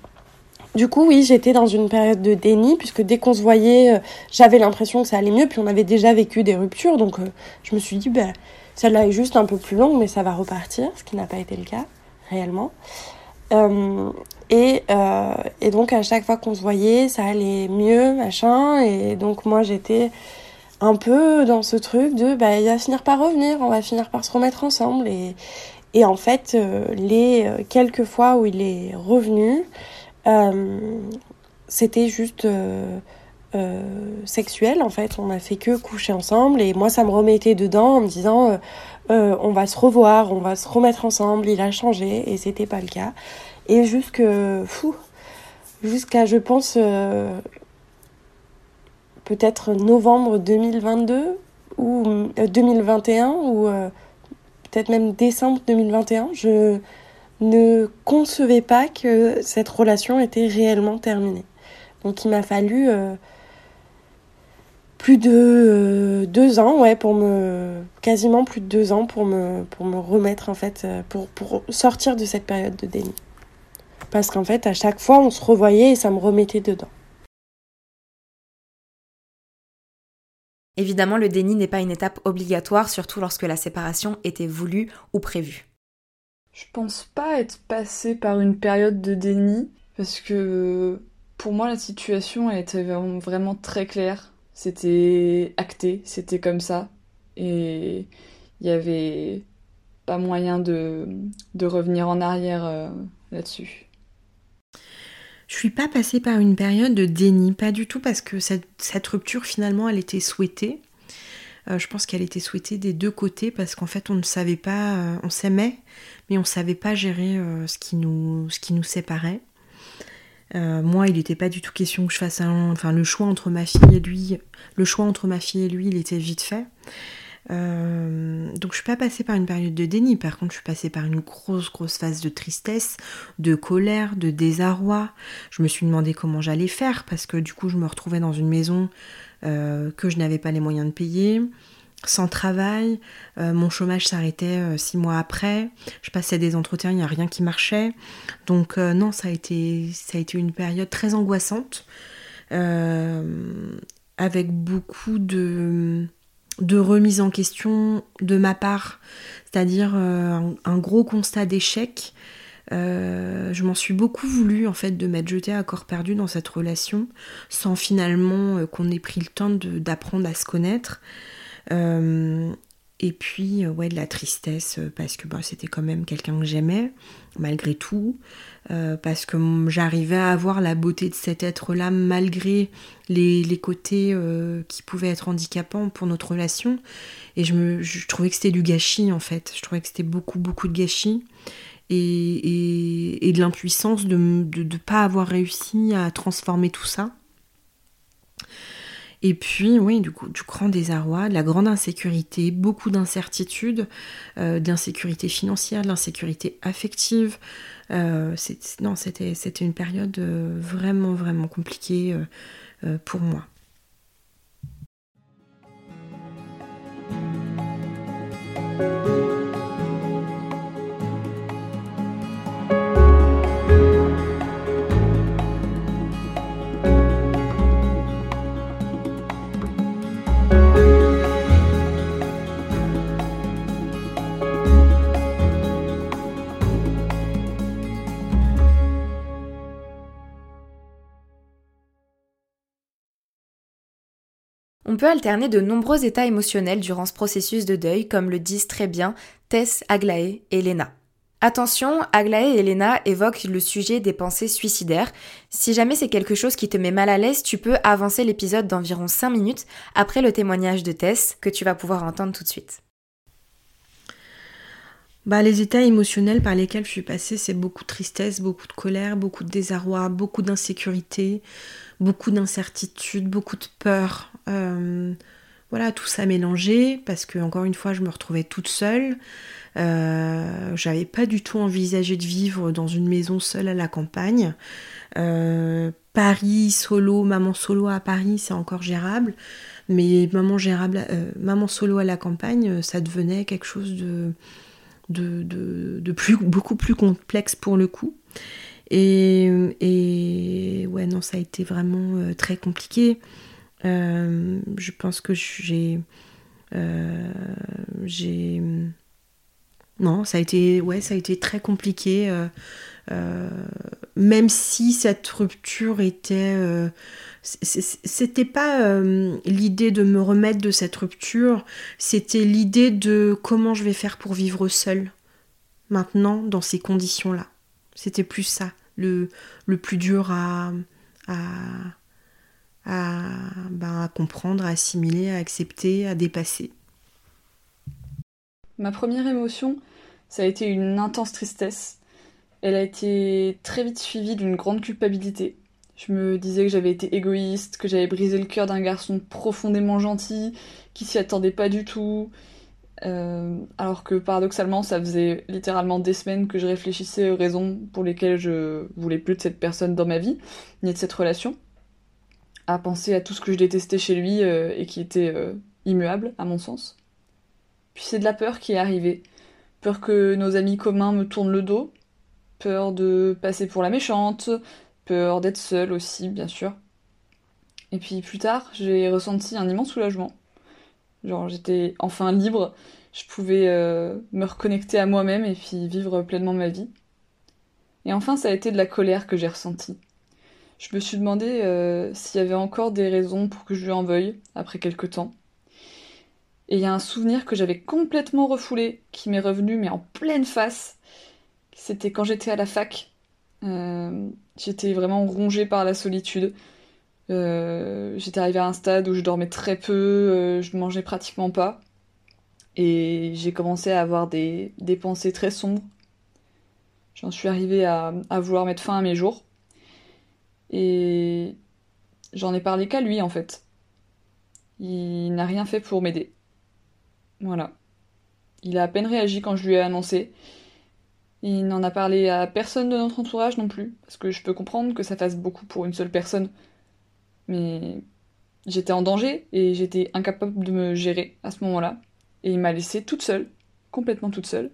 du coup, oui, j'étais dans une période de déni, puisque dès qu'on se voyait, j'avais l'impression que ça allait mieux, puis on avait déjà vécu des ruptures, donc je me suis dit, ben, celle-là est juste un peu plus longue, mais ça va repartir, ce qui n'a pas été le cas, réellement. Et, euh, et donc à chaque fois qu'on se voyait, ça allait mieux, machin. Et donc moi j'étais un peu dans ce truc de bah il va finir par revenir, on va finir par se remettre ensemble. Et, et en fait, euh, les euh, quelques fois où il est revenu, euh, c'était juste euh, sexuel en fait. On a fait que coucher ensemble et moi ça me remettait dedans en me disant on va se revoir, on va se remettre ensemble. Il a changé et c'était pas le cas. Et jusque, fou, jusqu'à, je pense, euh, peut-être novembre 2022 ou 2021 euh, ou euh, peut-être même décembre 2021, je ne concevais pas que cette relation était réellement terminée. Donc il m'a fallu plus de deux ans, ouais, pour me quasiment plus de deux ans pour me pour me remettre en fait pour pour sortir de cette période de déni parce qu'en fait, à chaque fois, on se revoyait et ça me remettait dedans. Évidemment, le déni n'est pas une étape obligatoire, surtout lorsque la séparation était voulue ou prévue. Je pense pas être passée par une période de déni, parce que pour moi, la situation elle était vraiment très claire. C'était acté, c'était comme ça. Et il y avait pas moyen de, de revenir en arrière euh, là-dessus. Je suis pas passée par une période de déni, pas du tout, parce que cette, rupture finalement elle était souhaitée. Euh, je pense qu'elle était souhaitée des deux côtés parce qu'en fait on ne savait pas, euh, on s'aimait, mais on savait pas gérer euh, ce, qui nous, séparait. moi, il n'était pas du tout question que je fasse un, enfin le choix entre ma fille et lui, le choix entre ma fille et lui, il était vite fait. Donc je suis pas passée par une période de déni, par contre je suis passée par une grosse grosse phase de tristesse, de colère, de désarroi. Je me suis demandé comment j'allais faire parce que du coup je me retrouvais dans une maison euh, que je n'avais pas les moyens de payer, sans travail, euh, mon chômage s'arrêtait six mois après, je passais des entretiens, il n'y a rien qui marchait. Donc non, ça a, été, une période très angoissante, avec beaucoup de de remise en question de ma part, c'est-à-dire euh, un, gros constat d'échec. Euh, je m'en suis beaucoup voulu en fait de m'être jetée à corps perdu dans cette relation sans finalement euh, qu'on ait pris le temps d'apprendre à se connaître. et puis ouais de la tristesse parce que bah, c'était quand même quelqu'un que j'aimais malgré tout. Euh, parce que j'arrivais à avoir la beauté de cet être-là malgré les, côtés euh, qui pouvaient être handicapants pour notre relation. Et je, me, je trouvais que c'était du gâchis en fait. Je trouvais que c'était beaucoup, beaucoup de gâchis. Et, et, de l'impuissance de ne pas avoir réussi à transformer tout ça. Et puis, oui, du, coup, du grand désarroi, de la grande insécurité, beaucoup d'incertitudes, euh, d'insécurité financière, de l'insécurité affective, euh, non, c'était une période euh, vraiment, vraiment compliquée pour moi. On peut alterner de nombreux états émotionnels durant ce processus de deuil, comme le disent très bien Tess, Aglaé et Lena. Attention, Aglaé et Elena évoquent le sujet des pensées suicidaires. Si jamais c'est quelque chose qui te met mal à l'aise, tu peux avancer l'épisode d'environ 5 minutes après le témoignage de Tess que tu vas pouvoir entendre tout de suite. Bah, les états émotionnels par lesquels je suis passée, c'est beaucoup de tristesse, beaucoup de colère, beaucoup de désarroi, beaucoup d'insécurité, beaucoup d'incertitude, beaucoup de peur. Euh, voilà, tout ça mélangé parce que, encore une fois, je me retrouvais toute seule. Euh, j'avais pas du tout envisagé de vivre dans une maison seule à la campagne. Euh, Paris solo, maman solo à Paris, c'est encore gérable. Mais maman, euh, maman solo à la campagne, ça devenait quelque chose de, de, de, plus, beaucoup plus complexe pour le coup. Et, et, ouais, non, ça a été vraiment très compliqué. je pense que j'ai. j'ai non, ça a été, ouais, ça a été très compliqué. Euh, euh, même si cette rupture était, euh, c'était pas l'idée de me remettre de cette rupture, c'était l'idée de comment je vais faire pour vivre seule maintenant dans ces conditions-là. C'était plus ça, le, le plus dur à, à, à, ben, à comprendre, à assimiler, à accepter, à dépasser. Ma première émotion, ça a été une intense tristesse. Elle a été très vite suivie d'une grande culpabilité. Je me disais que j'avais été égoïste, que j'avais brisé le cœur d'un garçon profondément gentil, qui s'y attendait pas du tout. Euh, alors que paradoxalement, ça faisait littéralement des semaines que je réfléchissais aux raisons pour lesquelles je voulais plus de cette personne dans ma vie, ni de cette relation. À penser à tout ce que je détestais chez lui euh, et qui était euh, immuable, à mon sens. Puis c'est de la peur qui est arrivée. Peur que nos amis communs me tournent le dos. Peur de passer pour la méchante. Peur d'être seule aussi, bien sûr. Et puis plus tard, j'ai ressenti un immense soulagement. Genre j'étais enfin libre, je pouvais euh, me reconnecter à moi-même et puis vivre pleinement ma vie. Et enfin, ça a été de la colère que j'ai ressentie. Je me suis demandé euh, s'il y avait encore des raisons pour que je lui en veuille après quelque temps. Et il y a un souvenir que j'avais complètement refoulé, qui m'est revenu, mais en pleine face. C'était quand j'étais à la fac. Euh, j'étais vraiment rongée par la solitude. Euh, j'étais arrivée à un stade où je dormais très peu, euh, je ne mangeais pratiquement pas. Et j'ai commencé à avoir des, pensées très sombres. J'en suis arrivée à, à vouloir mettre fin à mes jours. Et j'en ai parlé qu'à lui en fait. Il n'a rien fait pour m'aider. Voilà. Il a à peine réagi quand je lui ai annoncé. Il n'en a parlé à personne de notre entourage non plus, parce que je peux comprendre que ça fasse beaucoup pour une seule personne. Mais j'étais en danger et j'étais incapable de me gérer à ce moment-là. Et il m'a laissée toute seule, complètement toute seule.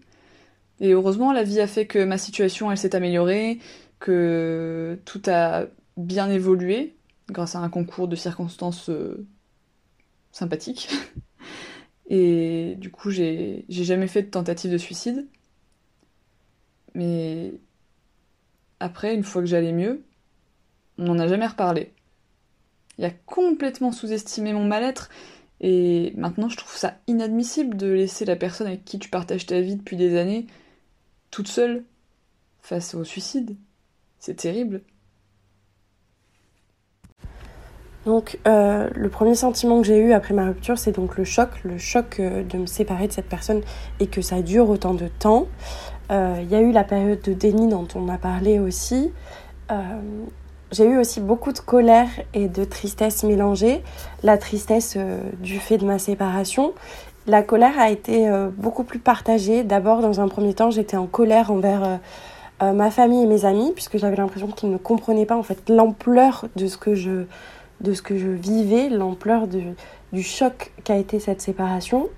Et heureusement, la vie a fait que ma situation, elle s'est améliorée, que tout a bien évolué grâce à un concours de circonstances euh, sympathiques. Et du coup, j'ai jamais fait de tentative de suicide. Mais après, une fois que j'allais mieux, on n'en a jamais reparlé. Il a complètement sous-estimé mon mal-être. Et maintenant, je trouve ça inadmissible de laisser la personne avec qui tu partages ta vie depuis des années toute seule face au suicide. C'est terrible. Donc euh, le premier sentiment que j'ai eu après ma rupture, c'est donc le choc, le choc euh, de me séparer de cette personne et que ça dure autant de temps. Euh, il y a eu la période de déni dont on a parlé aussi. j'ai eu aussi beaucoup de colère et de tristesse mélangée. La tristesse du fait de ma séparation. La colère a été beaucoup plus partagée. D'abord, dans un premier temps, j'étais en colère envers ma famille et mes amis, puisque j'avais l'impression qu'ils ne comprenaient pas en fait l'ampleur de ce que je de ce que je vivais, l'ampleur du choc qu'a été cette séparation.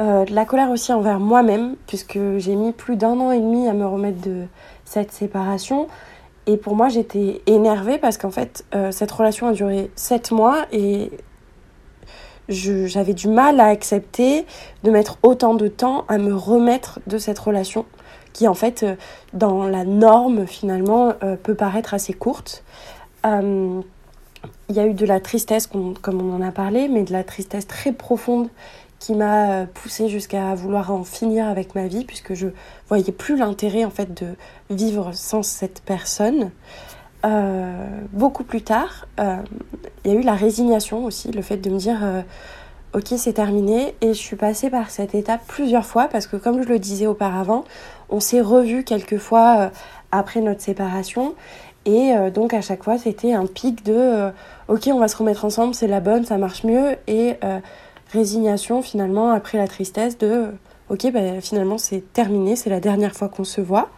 Euh, de la colère aussi envers moi-même, puisque j'ai mis plus d'un an et demi à me remettre de cette séparation. Et pour moi, j'étais énervée parce qu'en fait, euh, cette relation a duré sept mois et j'avais du mal à accepter de mettre autant de temps à me remettre de cette relation qui, en fait, euh, dans la norme, finalement, peut paraître assez courte. il y a eu de la tristesse, comme on en a parlé, mais de la tristesse très profonde qui m'a poussée jusqu'à vouloir en finir avec ma vie, puisque je voyais plus l'intérêt en fait de vivre sans cette personne. Euh, beaucoup plus tard, euh, il y a eu la résignation aussi, le fait de me dire euh, ok c'est terminé et je suis passée par cette étape plusieurs fois parce que comme je le disais auparavant, on s'est revu quelques fois après notre séparation et donc à chaque fois c'était un pic de ok on va se remettre ensemble, c'est la bonne, ça marche mieux et résignation finalement après la tristesse de ok ben, finalement c'est terminé, c'est la dernière fois qu'on se voit.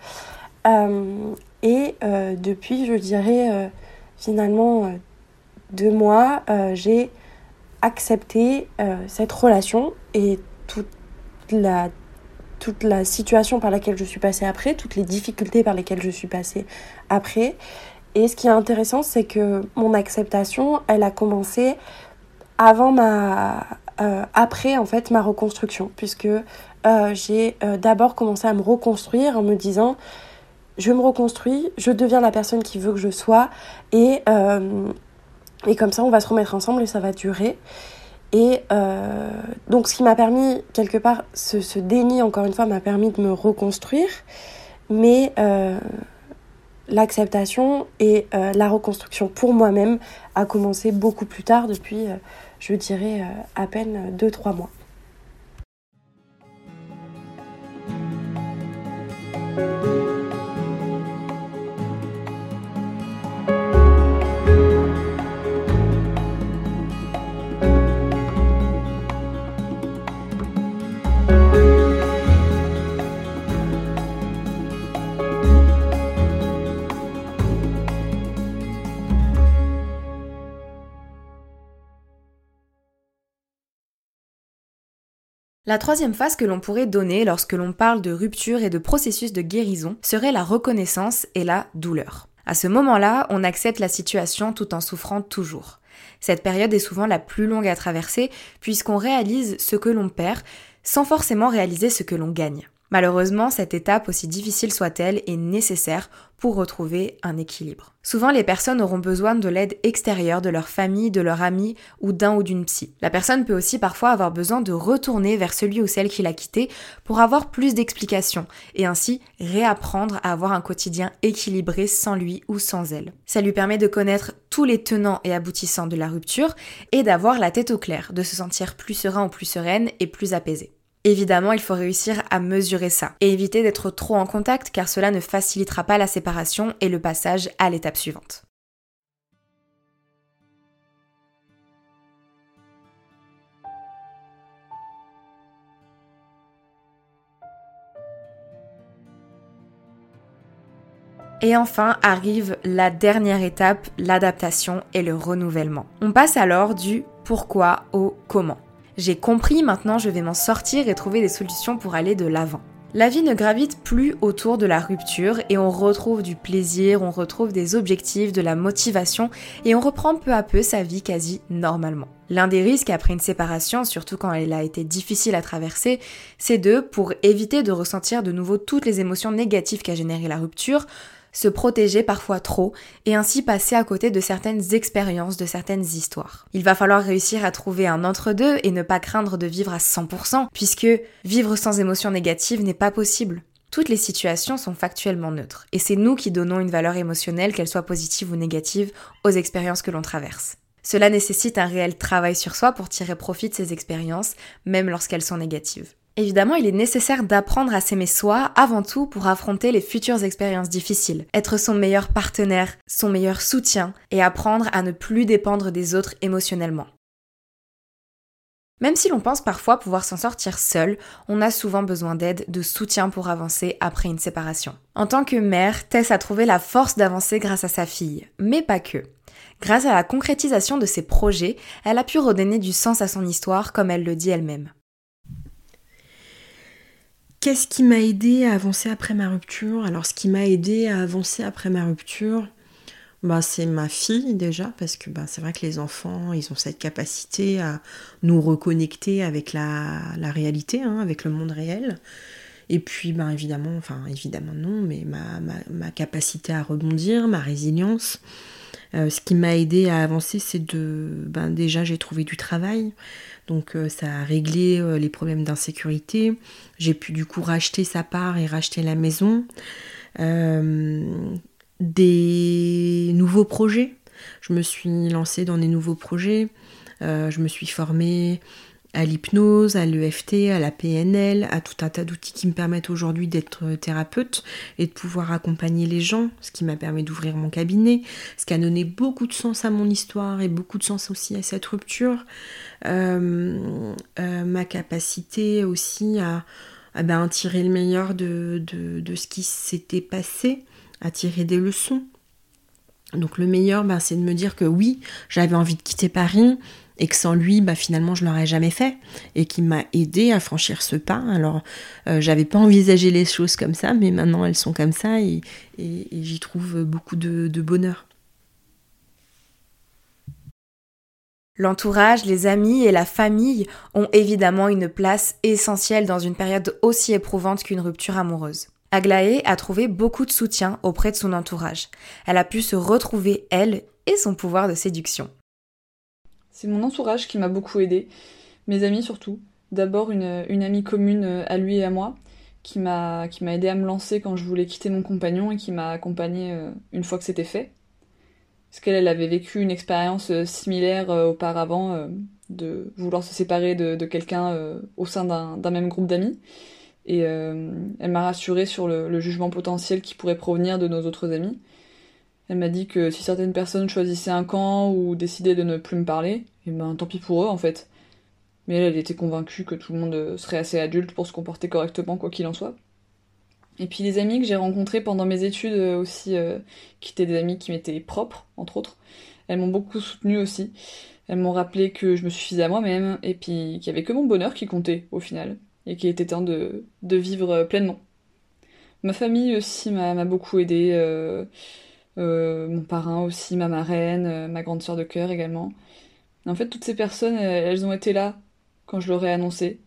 Et euh, depuis, je dirais, euh, finalement, euh, deux mois, j'ai accepté cette relation et toute la, toute la situation par laquelle je suis passée après, toutes les difficultés par lesquelles je suis passée après. Et ce qui est intéressant, c'est que mon acceptation, elle a commencé avant ma... après, en fait, ma reconstruction, puisque j'ai d'abord commencé à me reconstruire en me disant je me reconstruis, je deviens la personne qui veut que je sois et, euh, et comme ça on va se remettre ensemble et ça va durer. Et euh, donc ce qui m'a permis, quelque part, ce, ce, déni, encore une fois, m'a permis de me reconstruire, mais euh, l'acceptation et la reconstruction pour moi-même a commencé beaucoup plus tard, depuis, je dirais, à peine 2-3 mois. La troisième phase que l'on pourrait donner lorsque l'on parle de rupture et de processus de guérison serait la reconnaissance et la douleur. À ce moment-là, on accepte la situation tout en souffrant toujours. Cette période est souvent la plus longue à traverser puisqu'on réalise ce que l'on perd sans forcément réaliser ce que l'on gagne. Malheureusement, cette étape, aussi difficile soit-elle, est nécessaire pour retrouver un équilibre. Souvent, les personnes auront besoin de l'aide extérieure de leur famille, de leur ami ou d'un ou d'une psy. La personne peut aussi parfois avoir besoin de retourner vers celui ou celle qui l'a quitté pour avoir plus d'explications et ainsi réapprendre à avoir un quotidien équilibré sans lui ou sans elle. Ça lui permet de connaître tous les tenants et aboutissants de la rupture et d'avoir la tête au clair, de se sentir plus serein ou plus sereine et plus apaisé. Évidemment, il faut réussir à mesurer ça et éviter d'être trop en contact car cela ne facilitera pas la séparation et le passage à l'étape suivante. Et enfin arrive la dernière étape, l'adaptation et le renouvellement. On passe alors du pourquoi au comment. J'ai compris, maintenant je vais m'en sortir et trouver des solutions pour aller de l'avant. La vie ne gravite plus autour de la rupture et on retrouve du plaisir, on retrouve des objectifs, de la motivation et on reprend peu à peu sa vie quasi normalement. L'un des risques après une séparation, surtout quand elle a été difficile à traverser, c'est de, pour éviter de ressentir de nouveau toutes les émotions négatives qu'a généré la rupture, se protéger parfois trop et ainsi passer à côté de certaines expériences, de certaines histoires. Il va falloir réussir à trouver un entre-deux et ne pas craindre de vivre à 100%, puisque vivre sans émotions négatives n'est pas possible. Toutes les situations sont factuellement neutres, et c'est nous qui donnons une valeur émotionnelle, qu'elle soit positive ou négative, aux expériences que l'on traverse. Cela nécessite un réel travail sur soi pour tirer profit de ces expériences, même lorsqu'elles sont négatives. Évidemment, il est nécessaire d'apprendre à s'aimer soi avant tout pour affronter les futures expériences difficiles, être son meilleur partenaire, son meilleur soutien et apprendre à ne plus dépendre des autres émotionnellement. Même si l'on pense parfois pouvoir s'en sortir seul, on a souvent besoin d'aide, de soutien pour avancer après une séparation. En tant que mère, Tess a trouvé la force d'avancer grâce à sa fille, mais pas que. Grâce à la concrétisation de ses projets, elle a pu redonner du sens à son histoire comme elle le dit elle-même. Qu'est-ce qui m'a aidé à avancer après ma rupture? Alors, ce qui m'a aidé à avancer après ma rupture, bah, c'est ma fille déjà, parce que bah, c'est vrai que les enfants, ils ont cette capacité à nous reconnecter avec la, réalité, hein, avec le monde réel. Et puis, bah, évidemment, enfin, évidemment non, mais ma, ma, capacité à rebondir, ma résilience, ce qui m'a aidé à avancer, c'est de. Ben, déjà, j'ai trouvé du travail. Donc, ça a réglé les problèmes d'insécurité. J'ai pu du coup racheter sa part et racheter la maison. des nouveaux projets. Je me suis lancée dans des nouveaux projets. je me suis formée à l'hypnose, à l'EFT, à la PNL, à tout un tas d'outils qui me permettent aujourd'hui d'être thérapeute et de pouvoir accompagner les gens, ce qui m'a permis d'ouvrir mon cabinet, ce qui a donné beaucoup de sens à mon histoire et beaucoup de sens aussi à cette rupture. Euh, euh, ma capacité aussi à, ben, tirer le meilleur de, de, ce qui s'était passé, à tirer des leçons. Donc le meilleur, ben, c'est de me dire que oui, j'avais envie de quitter Paris, et que sans lui, bah, finalement, je l'aurais jamais fait et qui m'a aidé à franchir ce pas. Alors, euh, j'avais pas envisagé les choses comme ça, mais maintenant elles sont comme ça et, j'y trouve beaucoup de, de bonheur. L'entourage, les amis et la famille ont évidemment une place essentielle dans une période aussi éprouvante qu'une rupture amoureuse. Aglaé a trouvé beaucoup de soutien auprès de son entourage. Elle a pu se retrouver, elle, et son pouvoir de séduction. C'est mon entourage qui m'a beaucoup aidé, mes amis surtout. D'abord une, amie commune euh, à lui et à moi, qui m'a qui aidé à me lancer quand je voulais quitter mon compagnon et qui m'a accompagnée euh, une fois que c'était fait. Parce qu'elle elle avait vécu une expérience euh, similaire auparavant de vouloir se séparer de, quelqu'un au sein d'un même groupe d'amis. Et elle m'a rassurée sur le, jugement potentiel qui pourrait provenir de nos autres amis. Elle m'a dit que si certaines personnes choisissaient un camp ou décidaient de ne plus me parler, et eh ben tant pis pour eux en fait. Mais elle, était convaincue que tout le monde serait assez adulte pour se comporter correctement quoi qu'il en soit. Et puis les amis que j'ai rencontrés pendant mes études euh, aussi, euh, qui étaient des amis qui m'étaient propres, entre autres, elles m'ont beaucoup soutenue aussi. Elles m'ont rappelé que je me suffisais à moi-même et puis qu'il y avait que mon bonheur qui comptait au final et qu'il était temps de, vivre pleinement. Ma famille aussi m'a beaucoup aidée. Euh, euh, mon parrain aussi, ma marraine, euh, ma grande sœur de cœur également. En fait, toutes ces personnes, elles ont été là quand je leur ai annoncé.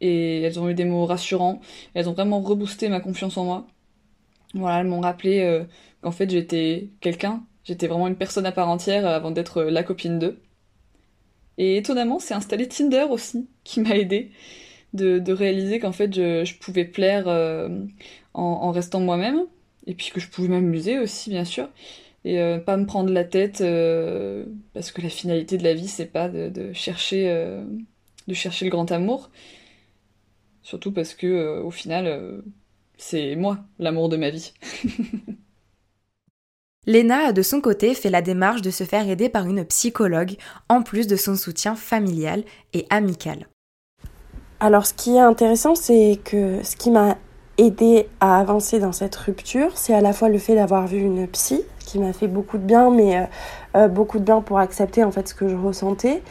Et elles ont eu des mots rassurants. Elles ont vraiment reboosté ma confiance en moi. Voilà, elles m'ont rappelé euh, qu'en fait j'étais quelqu'un, j'étais vraiment une personne à part entière avant d'être la copine d'eux. Et étonnamment, c'est installé Tinder aussi qui m'a aidé de, réaliser qu'en fait je, pouvais plaire en, restant moi-même, et puis que je pouvais m'amuser aussi bien sûr et euh, pas me prendre la tête euh, parce que la finalité de la vie c'est pas de, chercher euh, de chercher le grand amour surtout parce que au final c'est moi l'amour de ma vie Léna a de son côté fait la démarche de se faire aider par une psychologue en plus de son soutien familial et amical. Alors ce qui est intéressant c'est que ce qui m'a aider à avancer dans cette rupture, c'est à la fois le fait d'avoir vu une psy qui m'a fait beaucoup de bien, mais euh, euh, beaucoup de bien pour accepter en fait ce que je ressentais.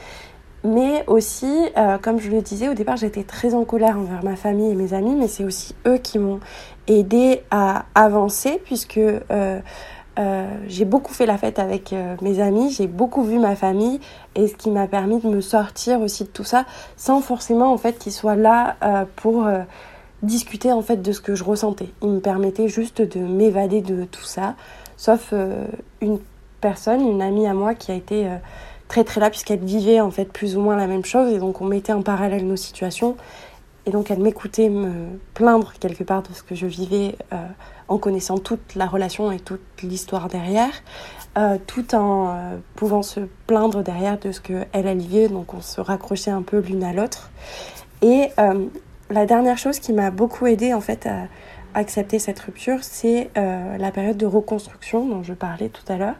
Mais aussi, euh, comme je le disais au départ, j'étais très en colère envers ma famille et mes amis, mais c'est aussi eux qui m'ont aidé à avancer puisque j'ai beaucoup fait la fête avec mes amis, j'ai beaucoup vu ma famille et ce qui m'a permis de me sortir aussi de tout ça sans forcément en fait qu'ils soient là pour discuter en fait de ce que je ressentais. Il me permettait juste de m'évader de tout ça, sauf euh, une personne, une amie à moi qui a été euh, très très là puisqu'elle vivait en fait plus ou moins la même chose. Et donc on mettait en parallèle nos situations. Et donc elle m'écoutait me plaindre quelque part de ce que je vivais euh, en connaissant toute la relation et toute l'histoire derrière, tout en pouvant se plaindre derrière de ce que elle, vivait, donc on se raccrochait un peu l'une à l'autre. Et la dernière chose qui m'a beaucoup aidé en fait à accepter cette rupture, c'est euh, la période de reconstruction dont je parlais tout à l'heure,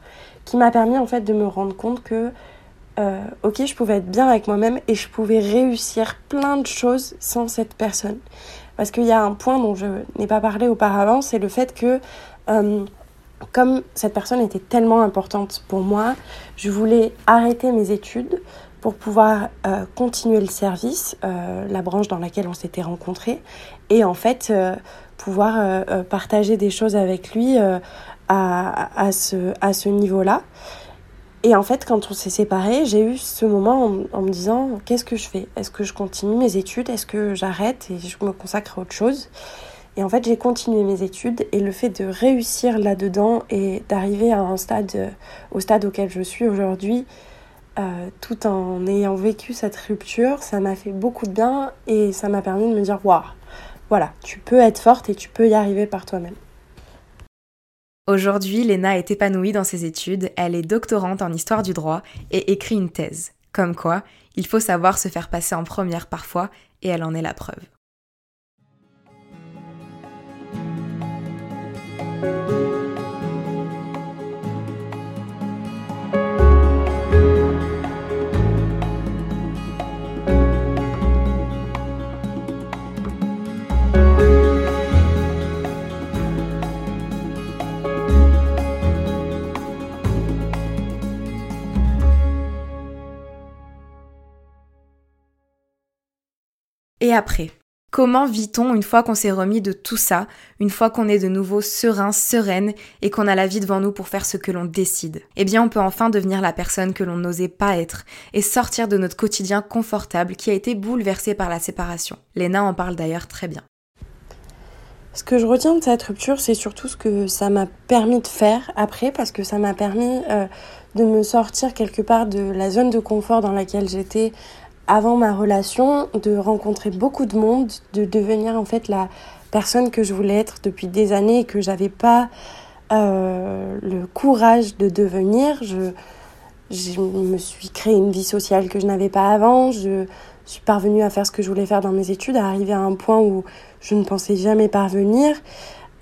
qui m'a permis en fait de me rendre compte que euh, ok, je pouvais être bien avec moi-même et je pouvais réussir plein de choses sans cette personne. Parce qu'il y a un point dont je n'ai pas parlé auparavant, c'est le fait que euh, comme cette personne était tellement importante pour moi, je voulais arrêter mes études pour pouvoir continuer le service, la branche dans laquelle on s'était rencontrés, et en fait euh, pouvoir partager des choses avec lui à, à, ce, à ce niveau-là. Et en fait, quand on s'est séparés, j'ai eu ce moment en, me disant qu'est-ce que je fais? Est-ce que je continue mes études? Est-ce que j'arrête? Et je me consacre à autre chose. Et en fait, j'ai continué mes études et le fait de réussir là-dedans et d'arriver à un stade, au stade auquel je suis aujourd'hui, euh, tout en ayant vécu cette rupture, ça m'a fait beaucoup de bien et ça m'a permis de me dire waouh, voilà, tu peux être forte et tu peux y arriver par toi-même. Aujourd'hui, Léna est épanouie dans ses études, elle est doctorante en histoire du droit et écrit une thèse. Comme quoi, il faut savoir se faire passer en première parfois et elle en est la preuve. Et après Comment vit-on une fois qu'on s'est remis de tout ça, une fois qu'on est de nouveau serein, sereine et qu'on a la vie devant nous pour faire ce que l'on décide? Eh bien, on peut enfin devenir la personne que l'on n'osait pas être et sortir de notre quotidien confortable qui a été bouleversé par la séparation. Léna en parle d'ailleurs très bien. Ce que je retiens de cette rupture, c'est surtout ce que ça m'a permis de faire après, parce que ça m'a permis euh, de me sortir quelque part de la zone de confort dans laquelle j'étais avant ma relation, de rencontrer beaucoup de monde, de devenir en fait la personne que je voulais être depuis des années et que j'avais pas euh, le courage de devenir. Je, me suis créé une vie sociale que je n'avais pas avant. Je suis parvenue à faire ce que je voulais faire dans mes études, à arriver à un point où je ne pensais jamais parvenir.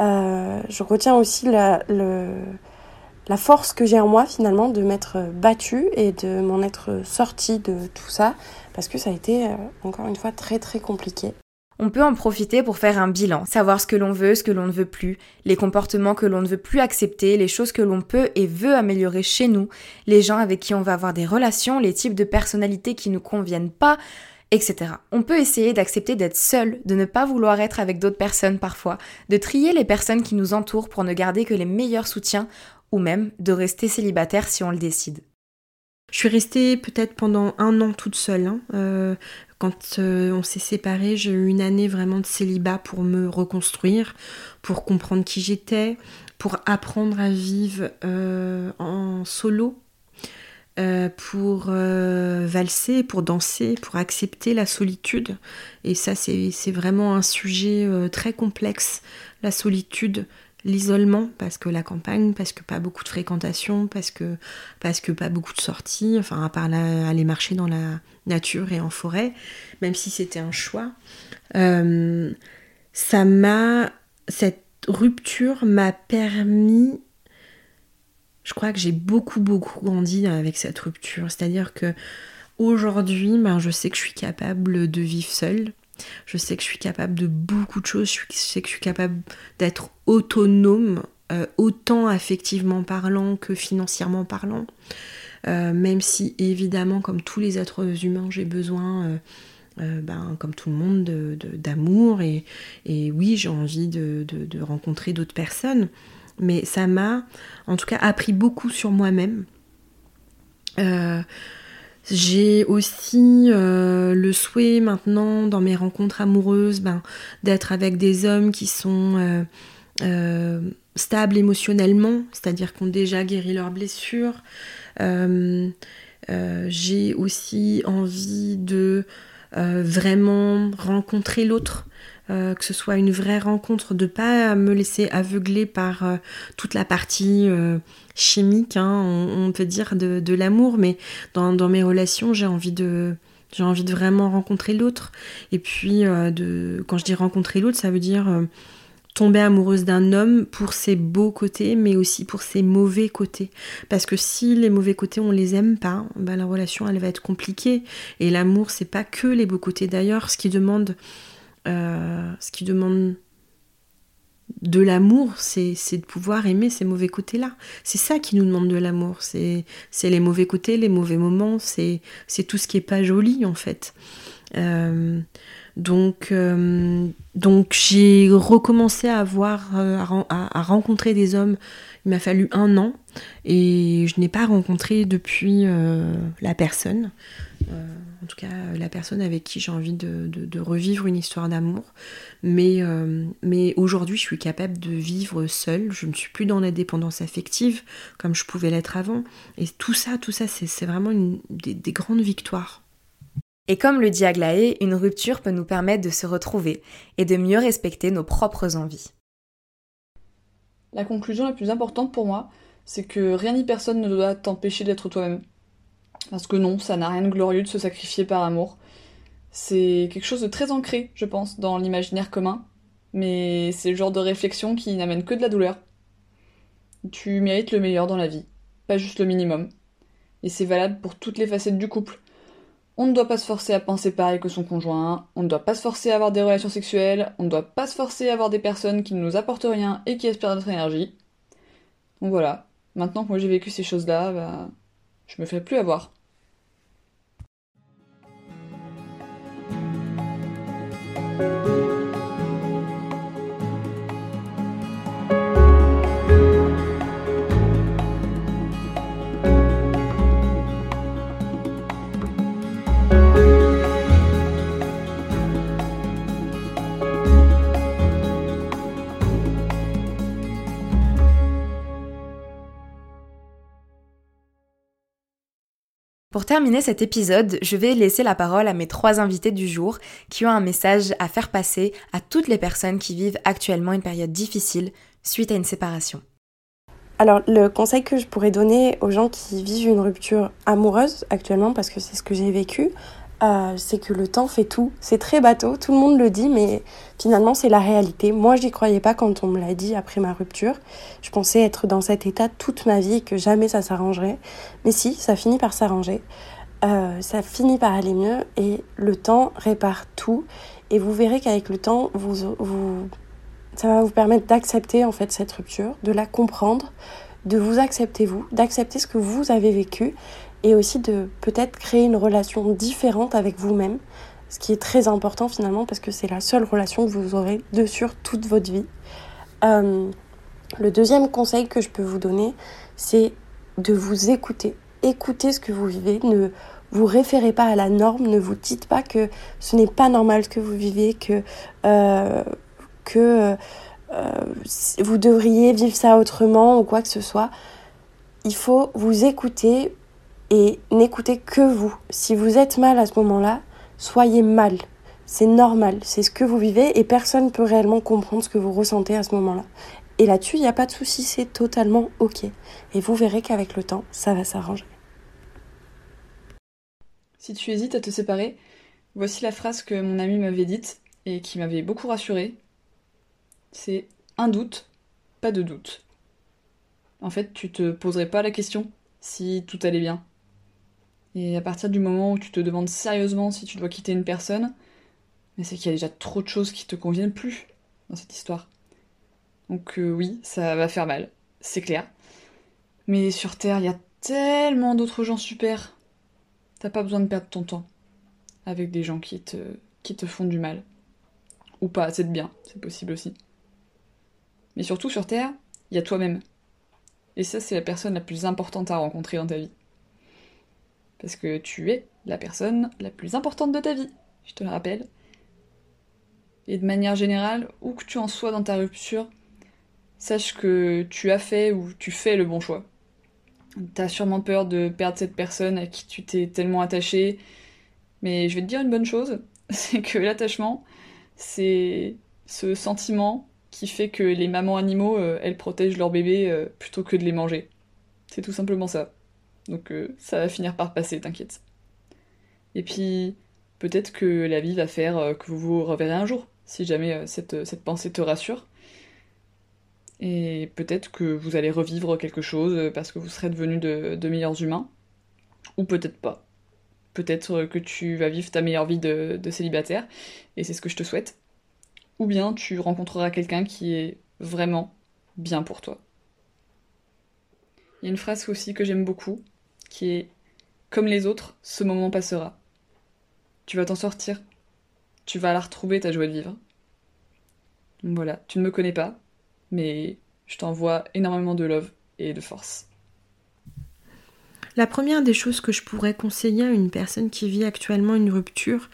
Euh, je retiens aussi la force que j'ai en moi finalement de m'être battue et de m'en être sortie de tout ça parce que ça a été euh, encore une fois très très compliqué. On peut en profiter pour faire un bilan, savoir ce que l'on veut, ce que l'on ne veut plus, les comportements que l'on ne veut plus accepter, les choses que l'on peut et veut améliorer chez nous, les gens avec qui on va avoir des relations, les types de personnalités qui nous conviennent pas, etc. On peut essayer d'accepter d'être seul, de ne pas vouloir être avec d'autres personnes parfois, de trier les personnes qui nous entourent pour ne garder que les meilleurs soutiens, ou même de rester célibataire si on le décide. Je suis restée peut-être pendant un an toute seule. Hein. Euh, quand euh, on s'est séparés, j'ai eu une année vraiment de célibat pour me reconstruire, pour comprendre qui j'étais, pour apprendre à vivre euh, en solo, pour valser, pour danser, pour accepter la solitude. Et ça, c'est vraiment un sujet très complexe, la solitude l'isolement parce que la campagne, parce que pas beaucoup de fréquentation, parce que, parce que pas beaucoup de sorties, enfin à part aller marcher dans la nature et en forêt, même si c'était un choix. Euh, ça m'a, cette rupture m'a permis, je crois que j'ai beaucoup beaucoup grandi avec cette rupture, c'est-à-dire que aujourd'hui, ben, je sais que je suis capable de vivre seule, je sais que je suis capable de beaucoup de choses, je sais que je suis capable d'être autonome, euh, autant affectivement parlant que financièrement parlant. Euh, même si évidemment, comme tous les êtres humains, j'ai besoin, euh, ben, comme tout le monde, d'amour et, oui, j'ai envie de, de rencontrer d'autres personnes. Mais ça m'a, en tout cas, appris beaucoup sur moi-même. J'ai aussi euh, le souhait maintenant dans mes rencontres amoureuses ben, d'être avec des hommes qui sont euh, euh, stables émotionnellement, c'est-à-dire qui ont déjà guéri leurs blessures. J'ai aussi envie de vraiment rencontrer l'autre. Que ce soit une vraie rencontre, de pas me laisser aveugler par toute la partie chimique, hein, on, peut dire, de, l'amour, mais dans, mes relations, j'ai envie de j'ai envie de vraiment rencontrer l'autre. Et puis, euh, de, quand je dis rencontrer l'autre, ça veut dire euh, tomber amoureuse d'un homme pour ses beaux côtés, mais aussi pour ses mauvais côtés. Parce que si les mauvais côtés, on les aime pas, ben, la relation, elle va être compliquée. Et l'amour, c'est pas que les beaux côtés. D'ailleurs, ce qui demande... Euh, ce qui demande de l'amour, c'est de pouvoir aimer ces mauvais côtés-là. C'est ça qui nous demande de l'amour. C'est les mauvais côtés, les mauvais moments, c'est tout ce qui est pas joli en fait. Euh, donc, euh, donc j'ai recommencé à avoir, à, rencontrer des hommes. Il m'a fallu un an et je n'ai pas rencontré depuis la personne. En tout cas la personne avec qui j'ai envie de, revivre une histoire d'amour. Mais, euh, mais aujourd'hui, je suis capable de vivre seule. Je ne suis plus dans la dépendance affective comme je pouvais l'être avant. Et tout ça, tout ça, c'est vraiment une, des, des grandes victoires. Et comme le dit Aglaé, une rupture peut nous permettre de se retrouver et de mieux respecter nos propres envies. La conclusion la plus importante pour moi, c'est que rien ni personne ne doit t'empêcher d'être toi-même. Parce que non, ça n'a rien de glorieux de se sacrifier par amour. C'est quelque chose de très ancré, je pense, dans l'imaginaire commun, mais c'est le genre de réflexion qui n'amène que de la douleur. Tu mérites le meilleur dans la vie, pas juste le minimum. Et c'est valable pour toutes les facettes du couple. On ne doit pas se forcer à penser pareil que son conjoint, on ne doit pas se forcer à avoir des relations sexuelles, on ne doit pas se forcer à avoir des personnes qui ne nous apportent rien et qui aspirent notre énergie. Donc voilà, maintenant que moi j'ai vécu ces choses-là, bah, je me fais plus avoir. Thank you. Pour terminer cet épisode, je vais laisser la parole à mes trois invités du jour qui ont un message à faire passer à toutes les personnes qui vivent actuellement une période difficile suite à une séparation. Alors le conseil que je pourrais donner aux gens qui vivent une rupture amoureuse actuellement, parce que c'est ce que j'ai vécu, euh, c'est que le temps fait tout. C'est très bateau, tout le monde le dit, mais finalement c'est la réalité. Moi j'y croyais pas quand on me l'a dit après ma rupture. Je pensais être dans cet état toute ma vie et que jamais ça s'arrangerait. Mais si, ça finit par s'arranger. Euh, ça finit par aller mieux et le temps répare tout. Et vous verrez qu'avec le temps, ça va vous permettre d'accepter en fait cette rupture, de la comprendre, de vous accepter vous, d'accepter ce que vous avez vécu et aussi de peut-être créer une relation différente avec vous-même, ce qui est très important finalement parce que c'est la seule relation que vous aurez de sur toute votre vie. Euh, le deuxième conseil que je peux vous donner, c'est de vous écouter. Écoutez ce que vous vivez, ne vous référez pas à la norme, ne vous dites pas que ce n'est pas normal ce que vous vivez, que, euh, que euh, vous devriez vivre ça autrement ou quoi que ce soit. Il faut vous écouter, et n'écoutez que vous. Si vous êtes mal à ce moment-là, soyez mal. C'est normal, c'est ce que vous vivez et personne ne peut réellement comprendre ce que vous ressentez à ce moment-là. Et là-dessus, il n'y a pas de souci, c'est totalement ok. Et vous verrez qu'avec le temps, ça va s'arranger. Si tu hésites à te séparer, voici la phrase que mon ami m'avait dite et qui m'avait beaucoup rassurée. C'est un doute, pas de doute. En fait, tu te poserais pas la question si tout allait bien. Et à partir du moment où tu te demandes sérieusement si tu dois quitter une personne, c'est qu'il y a déjà trop de choses qui te conviennent plus dans cette histoire. Donc euh, oui, ça va faire mal, c'est clair. Mais sur Terre, il y a tellement d'autres gens super. T'as pas besoin de perdre ton temps avec des gens qui te, qui te font du mal. Ou pas assez de bien, c'est possible aussi. Mais surtout sur Terre, il y a toi-même. Et ça, c'est la personne la plus importante à rencontrer dans ta vie. Parce que tu es la personne la plus importante de ta vie, je te le rappelle. Et de manière générale, où que tu en sois dans ta rupture, sache que tu as fait ou tu fais le bon choix. T'as sûrement peur de perdre cette personne à qui tu t'es tellement attaché, mais je vais te dire une bonne chose, c'est que l'attachement, c'est ce sentiment qui fait que les mamans animaux, euh, elles protègent leurs bébés euh, plutôt que de les manger. C'est tout simplement ça. Donc euh, ça va finir par passer, t'inquiète. Et puis, peut-être que la vie va faire euh, que vous vous reverrez un jour, si jamais euh, cette, pensée te rassure. Et peut-être que vous allez revivre quelque chose parce que vous serez devenus de, meilleurs humains. Ou peut-être pas. Peut-être que tu vas vivre ta meilleure vie de célibataire, et c'est ce que je te souhaite. Ou bien tu rencontreras quelqu'un qui est vraiment bien pour toi. Il y a une phrase aussi que j'aime beaucoup, qui est Comme les autres, ce moment passera. Tu vas t'en sortir. Tu vas la retrouver, ta joie de vivre. voilà, tu ne me connais pas, mais je t'envoie énormément de love et de force. La première des choses que je pourrais conseiller à une personne qui vit actuellement une rupture,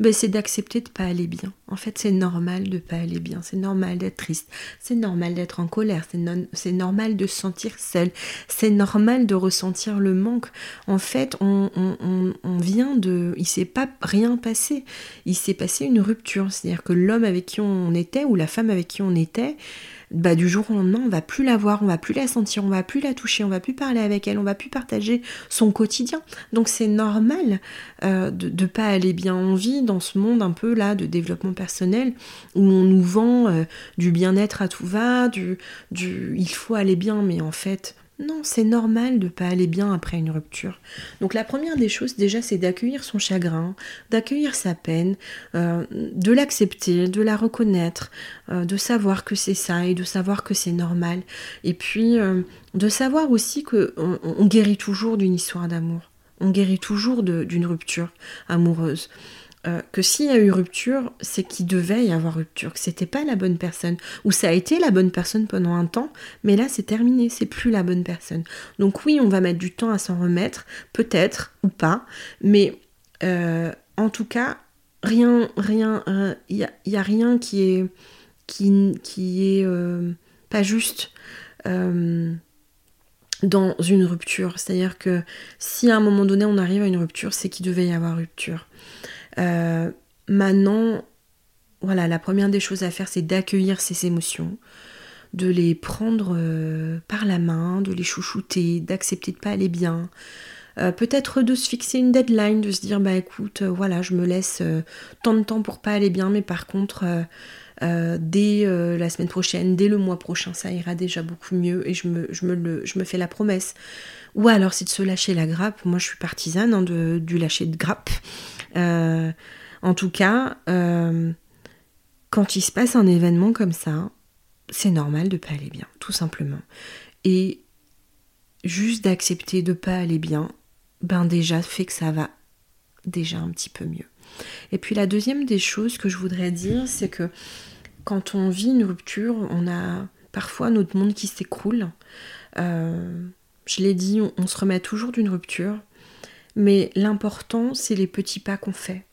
ben, c'est d'accepter de pas aller bien. En fait, c'est normal de pas aller bien, c'est normal d'être triste, c'est normal d'être en colère, c'est normal de se sentir seul, c'est normal de ressentir le manque. En fait, on, on, on vient de... Il s'est pas rien passé, il s'est passé une rupture, c'est-à-dire que l'homme avec qui on était ou la femme avec qui on était, bah, du jour au lendemain, on va plus la voir, on va plus la sentir, on va plus la toucher, on va plus parler avec elle, on va plus partager son quotidien. Donc c'est normal euh, de ne pas aller bien. en vie dans ce monde un peu là de développement personnel où on nous vend euh, du bien-être à tout va, du, du il faut aller bien, mais en fait non, c'est normal de pas aller bien après une rupture. Donc la première des choses déjà, c'est d'accueillir son chagrin, d'accueillir sa peine, euh, de l'accepter, de la reconnaître, euh, de savoir que c'est ça et de savoir que c'est normal. Et puis euh, de savoir aussi que on guérit toujours d'une histoire d'amour. On guérit toujours d'une rupture amoureuse. Euh, que s'il y a eu rupture, c'est qu'il devait y avoir rupture, que c'était pas la bonne personne, ou ça a été la bonne personne pendant un temps, mais là c'est terminé, c'est plus la bonne personne. Donc oui, on va mettre du temps à s'en remettre, peut-être ou pas, mais euh, en tout cas, rien, rien, il euh, n'y a, rien qui est, qui, qui est pas juste dans une rupture. C'est-à-dire que si à un moment donné on arrive à une rupture, c'est qu'il devait y avoir rupture. Euh, maintenant, voilà, la première des choses à faire, c'est d'accueillir ces émotions, de les prendre euh, par la main, de les chouchouter, d'accepter de pas aller bien. Euh, peut-être de se fixer une deadline, de se dire bah écoute, voilà, je me laisse tant de temps pour pas aller bien, mais par contre, dès la semaine prochaine, dès le mois prochain, ça ira déjà beaucoup mieux et je me, je me, le, je me fais la promesse. Ou alors c'est de se lâcher la grappe. Moi je suis partisane hein, de, du lâcher de grappe. Euh, en tout cas, euh, quand il se passe un événement comme ça, c'est normal de pas aller bien, tout simplement. Et juste d'accepter de pas aller bien, ben déjà fait que ça va déjà un petit peu mieux. Et puis la deuxième des choses que je voudrais dire, c'est que quand on vit une rupture, on a parfois notre monde qui s'écroule. Euh, je l'ai dit, on, se remet toujours d'une rupture. Mais l'important, c'est les petits pas qu'on fait.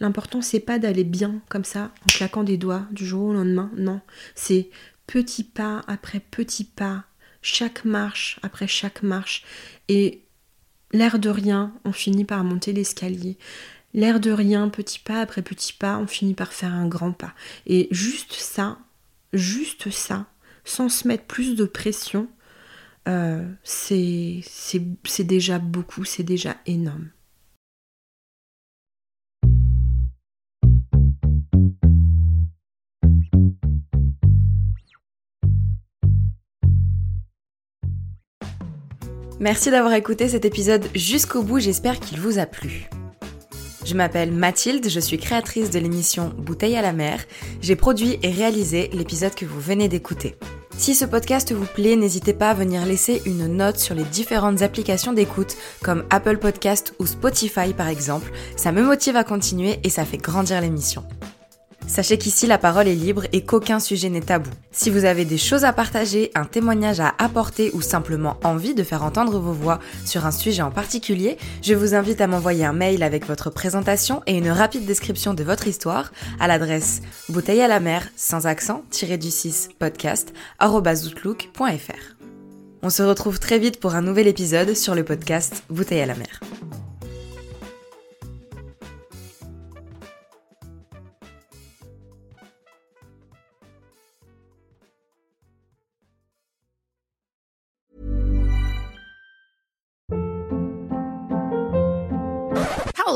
L'important, c'est pas d'aller bien comme ça, en claquant des doigts du jour au lendemain. Non, c'est petit pas après petit pas, chaque marche après chaque marche. Et l'air de rien, on finit par monter l'escalier. L'air de rien, petit pas après petit pas, on finit par faire un grand pas. Et juste ça, juste ça, sans se mettre plus de pression, euh, c'est déjà beaucoup, c'est déjà énorme. Merci d'avoir écouté cet épisode jusqu'au bout, j'espère qu'il vous a plu. Je m'appelle Mathilde, je suis créatrice de l'émission Bouteille à la mer. J'ai produit et réalisé l'épisode que vous venez d'écouter. Si ce podcast vous plaît, n'hésitez pas à venir laisser une note sur les différentes applications d'écoute comme Apple Podcast ou Spotify par exemple. Ça me motive à continuer et ça fait grandir l'émission. Sachez qu'ici la parole est libre et qu'aucun sujet n'est tabou. Si vous avez des choses à partager, un témoignage à apporter ou simplement envie de faire entendre vos voix sur un sujet en particulier, je vous invite à m'envoyer un mail avec votre présentation et une rapide description de votre histoire à l'adresse bouteille à la mer sans accent du 6 podcast On se retrouve très vite pour un nouvel épisode sur le podcast Bouteille à la mer.